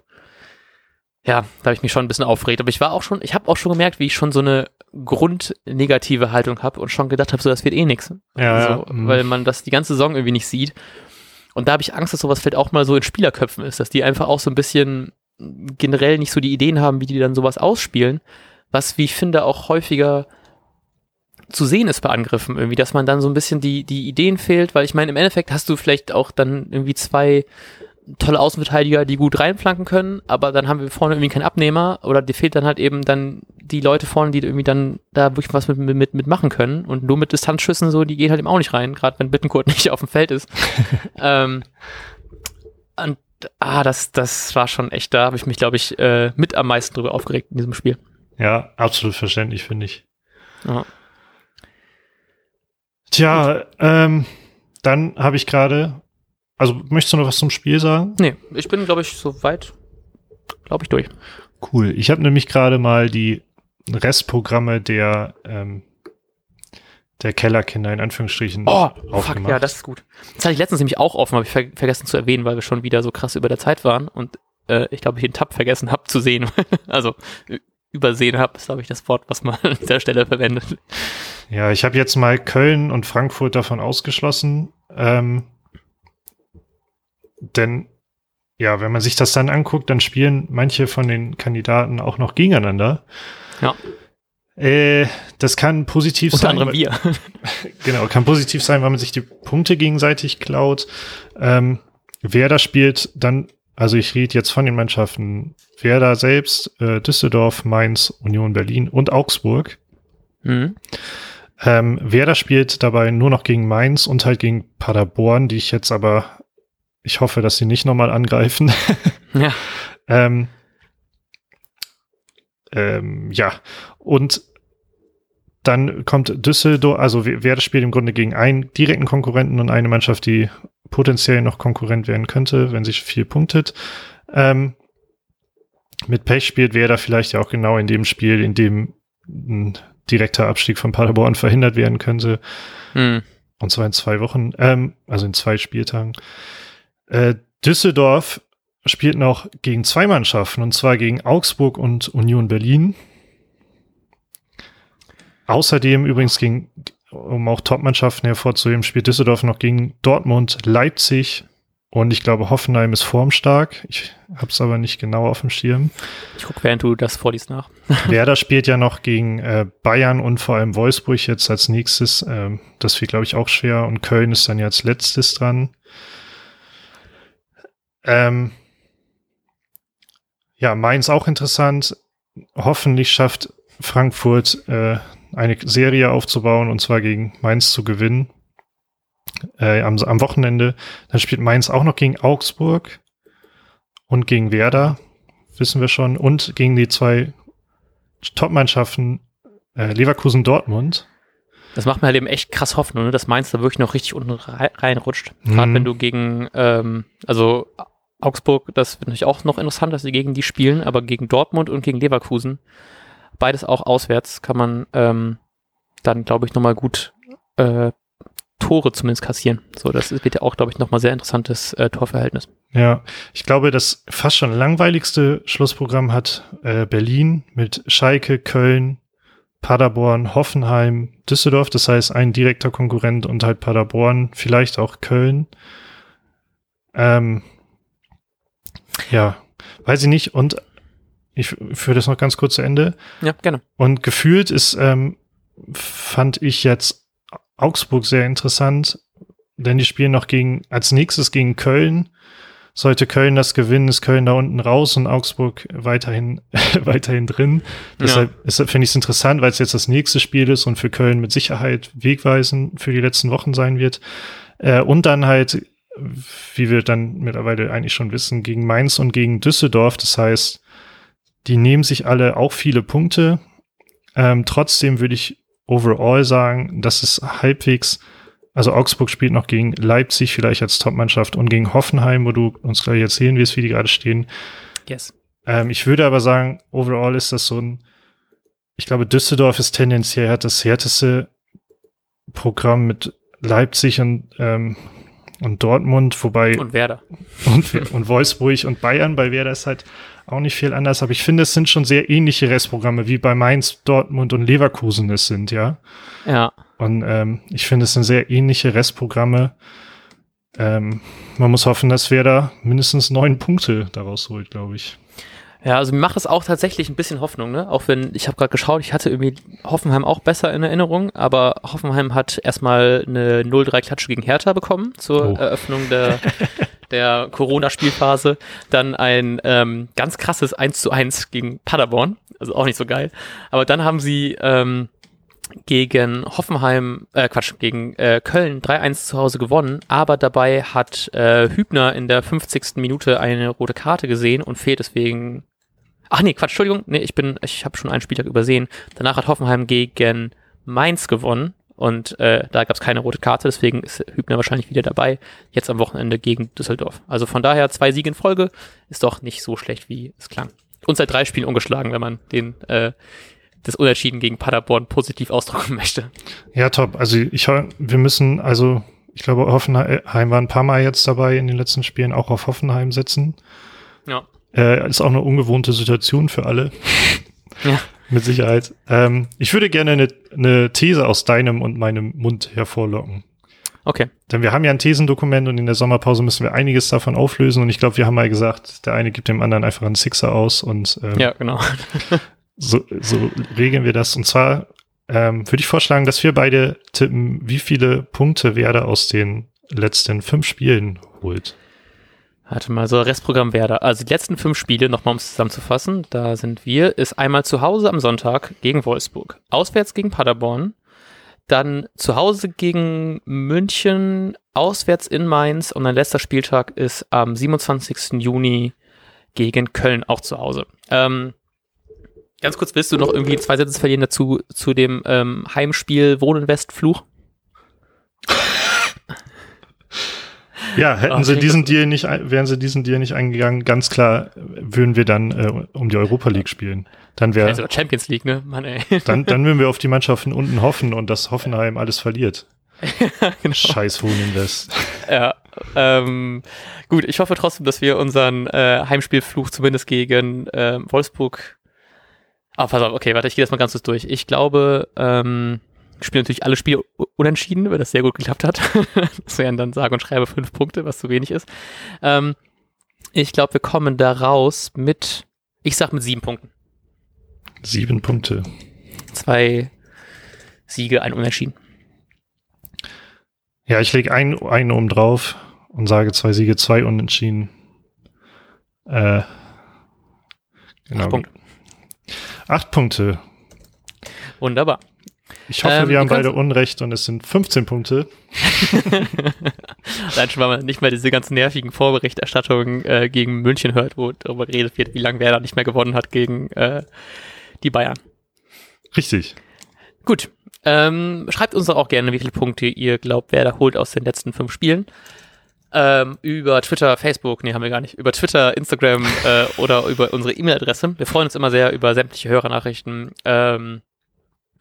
ja, da habe ich mich schon ein bisschen aufgeregt. Aber ich war auch schon, ich habe auch schon gemerkt, wie ich schon so eine grundnegative Haltung habe und schon gedacht habe, so, das wird eh nix. Ja, so, ja, mhm. weil man das die ganze Saison irgendwie nicht sieht. Und da habe ich Angst, dass sowas vielleicht auch mal so in Spielerköpfen ist, dass die einfach auch so ein bisschen generell nicht so die Ideen haben, wie die dann sowas ausspielen. Was, wie ich finde, auch häufiger zu sehen ist bei Angriffen irgendwie, dass man dann so ein bisschen die, die Ideen fehlt, weil ich meine, im Endeffekt hast du vielleicht auch dann irgendwie zwei tolle Außenverteidiger, die gut reinflanken können, aber dann haben wir vorne irgendwie keinen Abnehmer oder dir fehlt dann halt eben dann die Leute vorne, die irgendwie dann da wirklich was mit, mit, mit machen können und nur mit Distanzschüssen so, die gehen halt eben auch nicht rein, gerade wenn Bittenkurt [LAUGHS] nicht auf dem Feld ist. [LAUGHS] ähm, und ah, das, das war schon echt, da habe ich mich, glaube ich, äh, mit am meisten drüber aufgeregt in diesem Spiel. Ja, absolut verständlich, finde ich. Ja. Tja, ähm, dann habe ich gerade, also möchtest du noch was zum Spiel sagen? Nee, ich bin, glaube ich, so weit, glaube ich, durch. Cool. Ich habe nämlich gerade mal die Restprogramme der, ähm, der Kellerkinder in Anführungsstrichen Oh, fuck, aufgemacht. ja, das ist gut. Das hatte ich letztens nämlich auch offen, habe ich ver vergessen zu erwähnen, weil wir schon wieder so krass über der Zeit waren und äh, ich glaube, ich den Tab vergessen habe zu sehen. [LAUGHS] also übersehen habe, ist, glaube ich, das Wort, was man [LAUGHS] an dieser Stelle verwendet. Ja, ich habe jetzt mal Köln und Frankfurt davon ausgeschlossen. Ähm, denn ja, wenn man sich das dann anguckt, dann spielen manche von den Kandidaten auch noch gegeneinander. Ja. Äh, das kann positiv Unter sein. anderem wir. [LAUGHS] Genau, kann positiv sein, weil man sich die Punkte gegenseitig klaut. Ähm, Werder spielt dann, also ich rede jetzt von den Mannschaften Werder selbst, äh, Düsseldorf, Mainz, Union Berlin und Augsburg. Mhm. Ähm, Werder spielt dabei nur noch gegen Mainz und halt gegen Paderborn, die ich jetzt aber, ich hoffe, dass sie nicht nochmal angreifen. [LAUGHS] Ja. ähm, ähm, ja, und dann kommt Düsseldorf, also Werder spielt im Grunde gegen einen direkten Konkurrenten und eine Mannschaft, die potenziell noch Konkurrent werden könnte, wenn sie viel punktet. Ähm, mit Pech spielt Werder vielleicht ja auch genau in dem Spiel, in dem ein direkter Abstieg von Paderborn verhindert werden könnte. Mhm. Und zwar in zwei Wochen, ähm, also in zwei Spieltagen. Äh, Düsseldorf spielt noch gegen zwei Mannschaften, und zwar gegen Augsburg und Union Berlin. Außerdem übrigens gegen, um auch Top-Mannschaften hervorzuheben, spielt Düsseldorf noch gegen Dortmund, Leipzig und ich glaube Hoffenheim ist formstark. Ich habe es aber nicht genau auf dem Schirm. Ich gucke, während du das vorliest nach. [LAUGHS] Werder spielt ja noch gegen äh, Bayern und vor allem Wolfsburg jetzt als nächstes. Ähm, das wird, glaube ich, auch schwer. Und Köln ist dann ja als letztes dran. Ähm, ja, Mainz auch interessant. Hoffentlich schafft Frankfurt äh, eine Serie aufzubauen und zwar gegen Mainz zu gewinnen. Äh, am, am Wochenende. Dann spielt Mainz auch noch gegen Augsburg und gegen Werder, wissen wir schon, und gegen die zwei Top-Mannschaften äh, Leverkusen-Dortmund. Das macht mir halt eben echt krass Hoffnung, ne, dass Mainz da wirklich noch richtig unten rei- reinrutscht. Gerade Mhm. wenn du gegen, ähm, also Augsburg, das wird natürlich auch noch interessant, dass sie gegen die spielen, aber gegen Dortmund und gegen Leverkusen, beides auch auswärts, kann man ähm, dann, glaube ich, nochmal gut äh, Tore zumindest kassieren. So, das wird ja auch, glaube ich, nochmal sehr interessantes äh, Torverhältnis. Ja, ich glaube, das fast schon langweiligste Schlussprogramm hat äh, Berlin mit Schalke, Köln, Paderborn, Hoffenheim, Düsseldorf. Das heißt, ein direkter Konkurrent und halt Paderborn, vielleicht auch Köln. Ähm, ja, weiß ich nicht. Und ich führe das noch ganz kurz zu Ende. Ja, gerne. Und gefühlt ist, ähm, fand ich jetzt Augsburg sehr interessant, denn die spielen noch gegen, als nächstes gegen Köln. Sollte Köln das gewinnen, ist Köln da unten raus und Augsburg weiterhin, [LAUGHS] weiterhin drin. Deshalb ist- finde ich es interessant, weil es jetzt das nächste Spiel ist und für Köln mit Sicherheit wegweisend für die letzten Wochen sein wird. Äh, und dann halt, wie wir dann mittlerweile eigentlich schon wissen, gegen Mainz und gegen Düsseldorf. Das heißt, die nehmen sich alle auch viele Punkte. Ähm, trotzdem würde ich overall sagen, dass es halbwegs, also Augsburg spielt noch gegen Leipzig vielleicht als Topmannschaft und gegen Hoffenheim, wo du uns gleich erzählen wirst, wie die gerade stehen. Yes. Ähm, ich würde aber sagen, overall ist das so ein, ich glaube, Düsseldorf ist tendenziell hat das härteste Programm mit Leipzig und, ähm, und Dortmund, wobei Und Werder. und, und Wolfsburg und Bayern. Bei Werder ist halt auch nicht viel anders, aber ich finde, es sind schon sehr ähnliche Restprogramme, wie bei Mainz, Dortmund und Leverkusen es sind, ja. Ja. Und ähm, ich finde, es sind sehr ähnliche Restprogramme. Ähm, man muss hoffen, dass Werder mindestens neun Punkte daraus holt, glaube ich. Ja, also mir macht es auch tatsächlich ein bisschen Hoffnung, ne? Auch wenn, ich habe gerade geschaut, ich hatte irgendwie Hoffenheim auch besser in Erinnerung, aber Hoffenheim hat erstmal eine 0-3-Klatsche gegen Hertha bekommen zur Oh. Eröffnung der, [LAUGHS] der Corona-Spielphase. Dann ein ähm, ganz krasses 1 zu 1 gegen Paderborn, also auch nicht so geil. Aber dann haben sie ähm, gegen Hoffenheim, äh, Quatsch, gegen äh, Köln 3-1 zu Hause gewonnen, aber dabei hat äh, Hübner in der 50. Minute eine rote Karte gesehen und fehlt deswegen. Ach nee, Quatsch, Entschuldigung, nee, ich bin, ich habe schon einen Spieltag übersehen. Danach hat Hoffenheim gegen Mainz gewonnen und äh, da gab es keine rote Karte, deswegen ist Hübner wahrscheinlich wieder dabei, jetzt am Wochenende gegen Düsseldorf. Also von daher zwei Siege in Folge ist doch nicht so schlecht, wie es klang. Und seit drei Spielen ungeschlagen, wenn man den äh, das Unentschieden gegen Paderborn positiv ausdrücken möchte. Ja, top. Also ich, wir müssen, also ich glaube, Hoffenheim war ein paar Mal jetzt dabei in den letzten Spielen auch auf Hoffenheim setzen. Ja. Äh, ist auch eine ungewohnte Situation für alle. [LAUGHS] Ja. Mit Sicherheit. Ähm, ich würde gerne eine, eine These aus deinem und meinem Mund hervorlocken. Okay. Denn wir haben ja ein Thesendokument und in der Sommerpause müssen wir einiges davon auflösen. Und ich glaube, wir haben mal gesagt, der eine gibt dem anderen einfach einen Sixer aus. Und ähm, Ja, genau. [LAUGHS] So, so regeln wir das. Und zwar ähm, würde ich vorschlagen, dass wir beide tippen, wie viele Punkte Werder aus den letzten fünf Spielen holt. Warte mal, so Restprogramm Werder. Also die letzten fünf Spiele, nochmal um es zusammenzufassen, da sind wir, ist einmal zu Hause am Sonntag gegen Wolfsburg, auswärts gegen Paderborn, dann zu Hause gegen München, auswärts in Mainz und ein letzter Spieltag ist am 27. Juni gegen Köln, auch zu Hause. Ähm, ganz kurz, willst du noch irgendwie zwei Sätze verlieren dazu, zu dem ähm, Heimspiel Wohninvest-Fluch? [LAUGHS] Ja, hätten oh, sie diesen Deal nicht, wären sie diesen Deal nicht eingegangen, ganz klar würden wir dann äh, um die Europa League spielen. Dann wäre also Champions League, ne? Mann, ey. Dann, dann würden wir [LAUGHS] auf die Mannschaften unten hoffen und dass Hoffenheim alles verliert. genau. Scheiß Wohninvest. Ja, ähm, gut, ich hoffe trotzdem, dass wir unseren äh, Heimspielfluch zumindest gegen äh, Wolfsburg. Ah, pass auf, okay, warte, ich gehe das mal ganz kurz durch. Ich glaube, ähm, spielen natürlich alle Spiele unentschieden, weil das sehr gut geklappt hat. [LAUGHS] das wären dann sage und schreibe fünf Punkte, was zu wenig ist. Ähm, ich glaube, wir kommen da raus mit, ich sag mit sieben Punkten. Sieben Punkte. Zwei Siege, ein Unentschieden. Ja, ich lege einen, einen oben drauf und sage zwei Siege, zwei Unentschieden. Äh, genau. Acht Punkte. Acht Punkte. Wunderbar. Ich hoffe, ähm, wir haben beide Unrecht und es sind 15 Punkte. [LAUGHS] Allein schon, weil man nicht mehr diese ganzen nervigen Vorberichterstattungen äh, gegen München hört, wo darüber geredet wird, wie lange wer da nicht mehr gewonnen hat gegen äh, die Bayern. Richtig. Gut. Ähm, schreibt uns doch auch gerne, wie viele Punkte ihr glaubt, wer da holt aus den letzten fünf Spielen. Ähm, über Twitter, Facebook, nee, haben wir gar nicht, über Twitter, Instagram äh, oder über unsere E-Mail-Adresse. Wir freuen uns immer sehr über sämtliche Hörernachrichten. Ähm,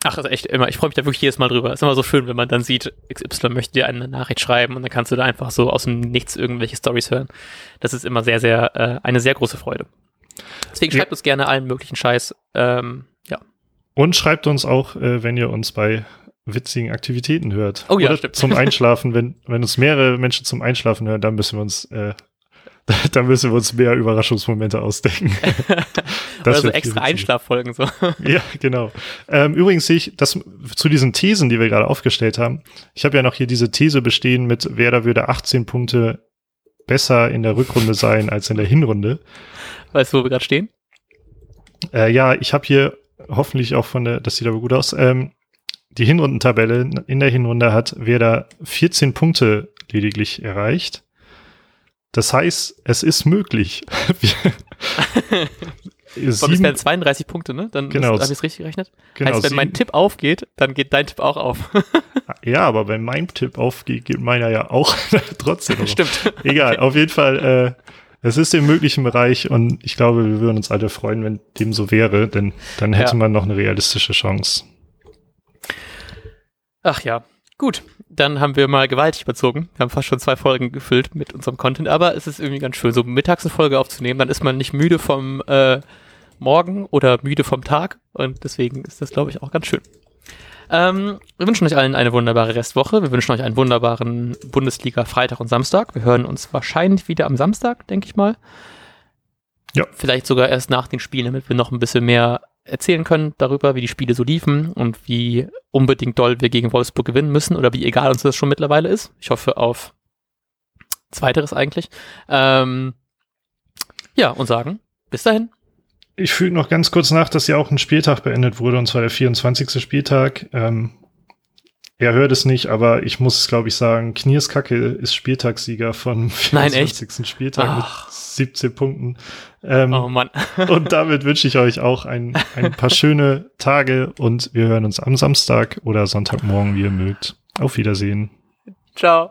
Ach, also echt immer. Ich freue mich da wirklich jedes Mal drüber. Ist immer so schön, wenn man dann sieht, XY möchte dir eine Nachricht schreiben und dann kannst du da einfach so aus dem Nichts irgendwelche Stories hören. Das ist immer sehr, sehr, äh, eine sehr große Freude. Deswegen schreibt ja. uns gerne allen möglichen Scheiß. Ähm, ja. Und schreibt uns auch, äh, wenn ihr uns bei witzigen Aktivitäten hört. Oh ja, Oder stimmt. Zum [LAUGHS] Einschlafen, wenn, wenn uns mehrere Menschen zum Einschlafen hören, dann müssen wir uns äh, da müssen wir uns mehr Überraschungsmomente ausdenken. [LAUGHS] Oder so extra Einschlaffolgen so. ja, genau. Ähm, übrigens sehe ich, dass zu diesen Thesen, die wir gerade aufgestellt haben, ich habe ja noch hier diese These bestehen mit, Werder würde 18 Punkte besser in der Rückrunde sein als in der Hinrunde. Weißt du, wo wir gerade stehen? Äh, ja, ich habe hier hoffentlich auch von der, das sieht aber gut aus, ähm, die Hinrundentabelle in der Hinrunde hat Werder 14 Punkte lediglich erreicht. Das heißt, es ist möglich. [LAUGHS] das wären 32 Punkte, ne? Dann genau. habe ich es richtig gerechnet. Genau, heißt, wenn mein Tipp aufgeht, dann geht dein Tipp auch auf. [LAUGHS] ja, aber wenn mein Tipp aufgeht, geht meiner ja auch [LAUGHS] trotzdem auf. Stimmt. Egal, auf jeden Fall, äh, es ist im möglichen Bereich und ich glaube, wir würden uns alle freuen, wenn dem so wäre, denn dann hätte ja. man noch eine realistische Chance. Ach ja, gut dann haben wir mal gewaltig überzogen. Wir haben fast schon zwei Folgen gefüllt mit unserem Content, aber es ist irgendwie ganz schön, so mittags eine Folge aufzunehmen, dann ist man nicht müde vom äh, Morgen oder müde vom Tag und deswegen ist das, glaube ich, auch ganz schön. Ähm, wir wünschen euch allen eine wunderbare Restwoche. Wir wünschen euch einen wunderbaren Bundesliga-Freitag und Samstag. Wir hören uns wahrscheinlich wieder am Samstag, denke ich mal. Ja. Vielleicht sogar erst nach den Spielen, damit wir noch ein bisschen mehr erzählen können darüber, wie die Spiele so liefen und wie unbedingt doll wir gegen Wolfsburg gewinnen müssen oder wie egal uns das schon mittlerweile ist. Ich hoffe auf Zweiteres eigentlich. Ähm, ja, und sagen, bis dahin. Ich fühle noch ganz kurz nach, dass ja auch ein Spieltag beendet wurde, und zwar der 24. Spieltag. Ähm, er hört es nicht, aber ich muss, glaube ich, sagen, Knierskacke ist Spieltagssieger von 24. [LAUGHS] Nein, Spieltag Ach. mit 17 Punkten. Ähm, oh Mann. [LAUGHS] und damit wünsche ich euch auch ein, ein paar schöne Tage und wir hören uns am Samstag oder Sonntagmorgen, wie ihr mögt. Auf Wiedersehen. Ciao.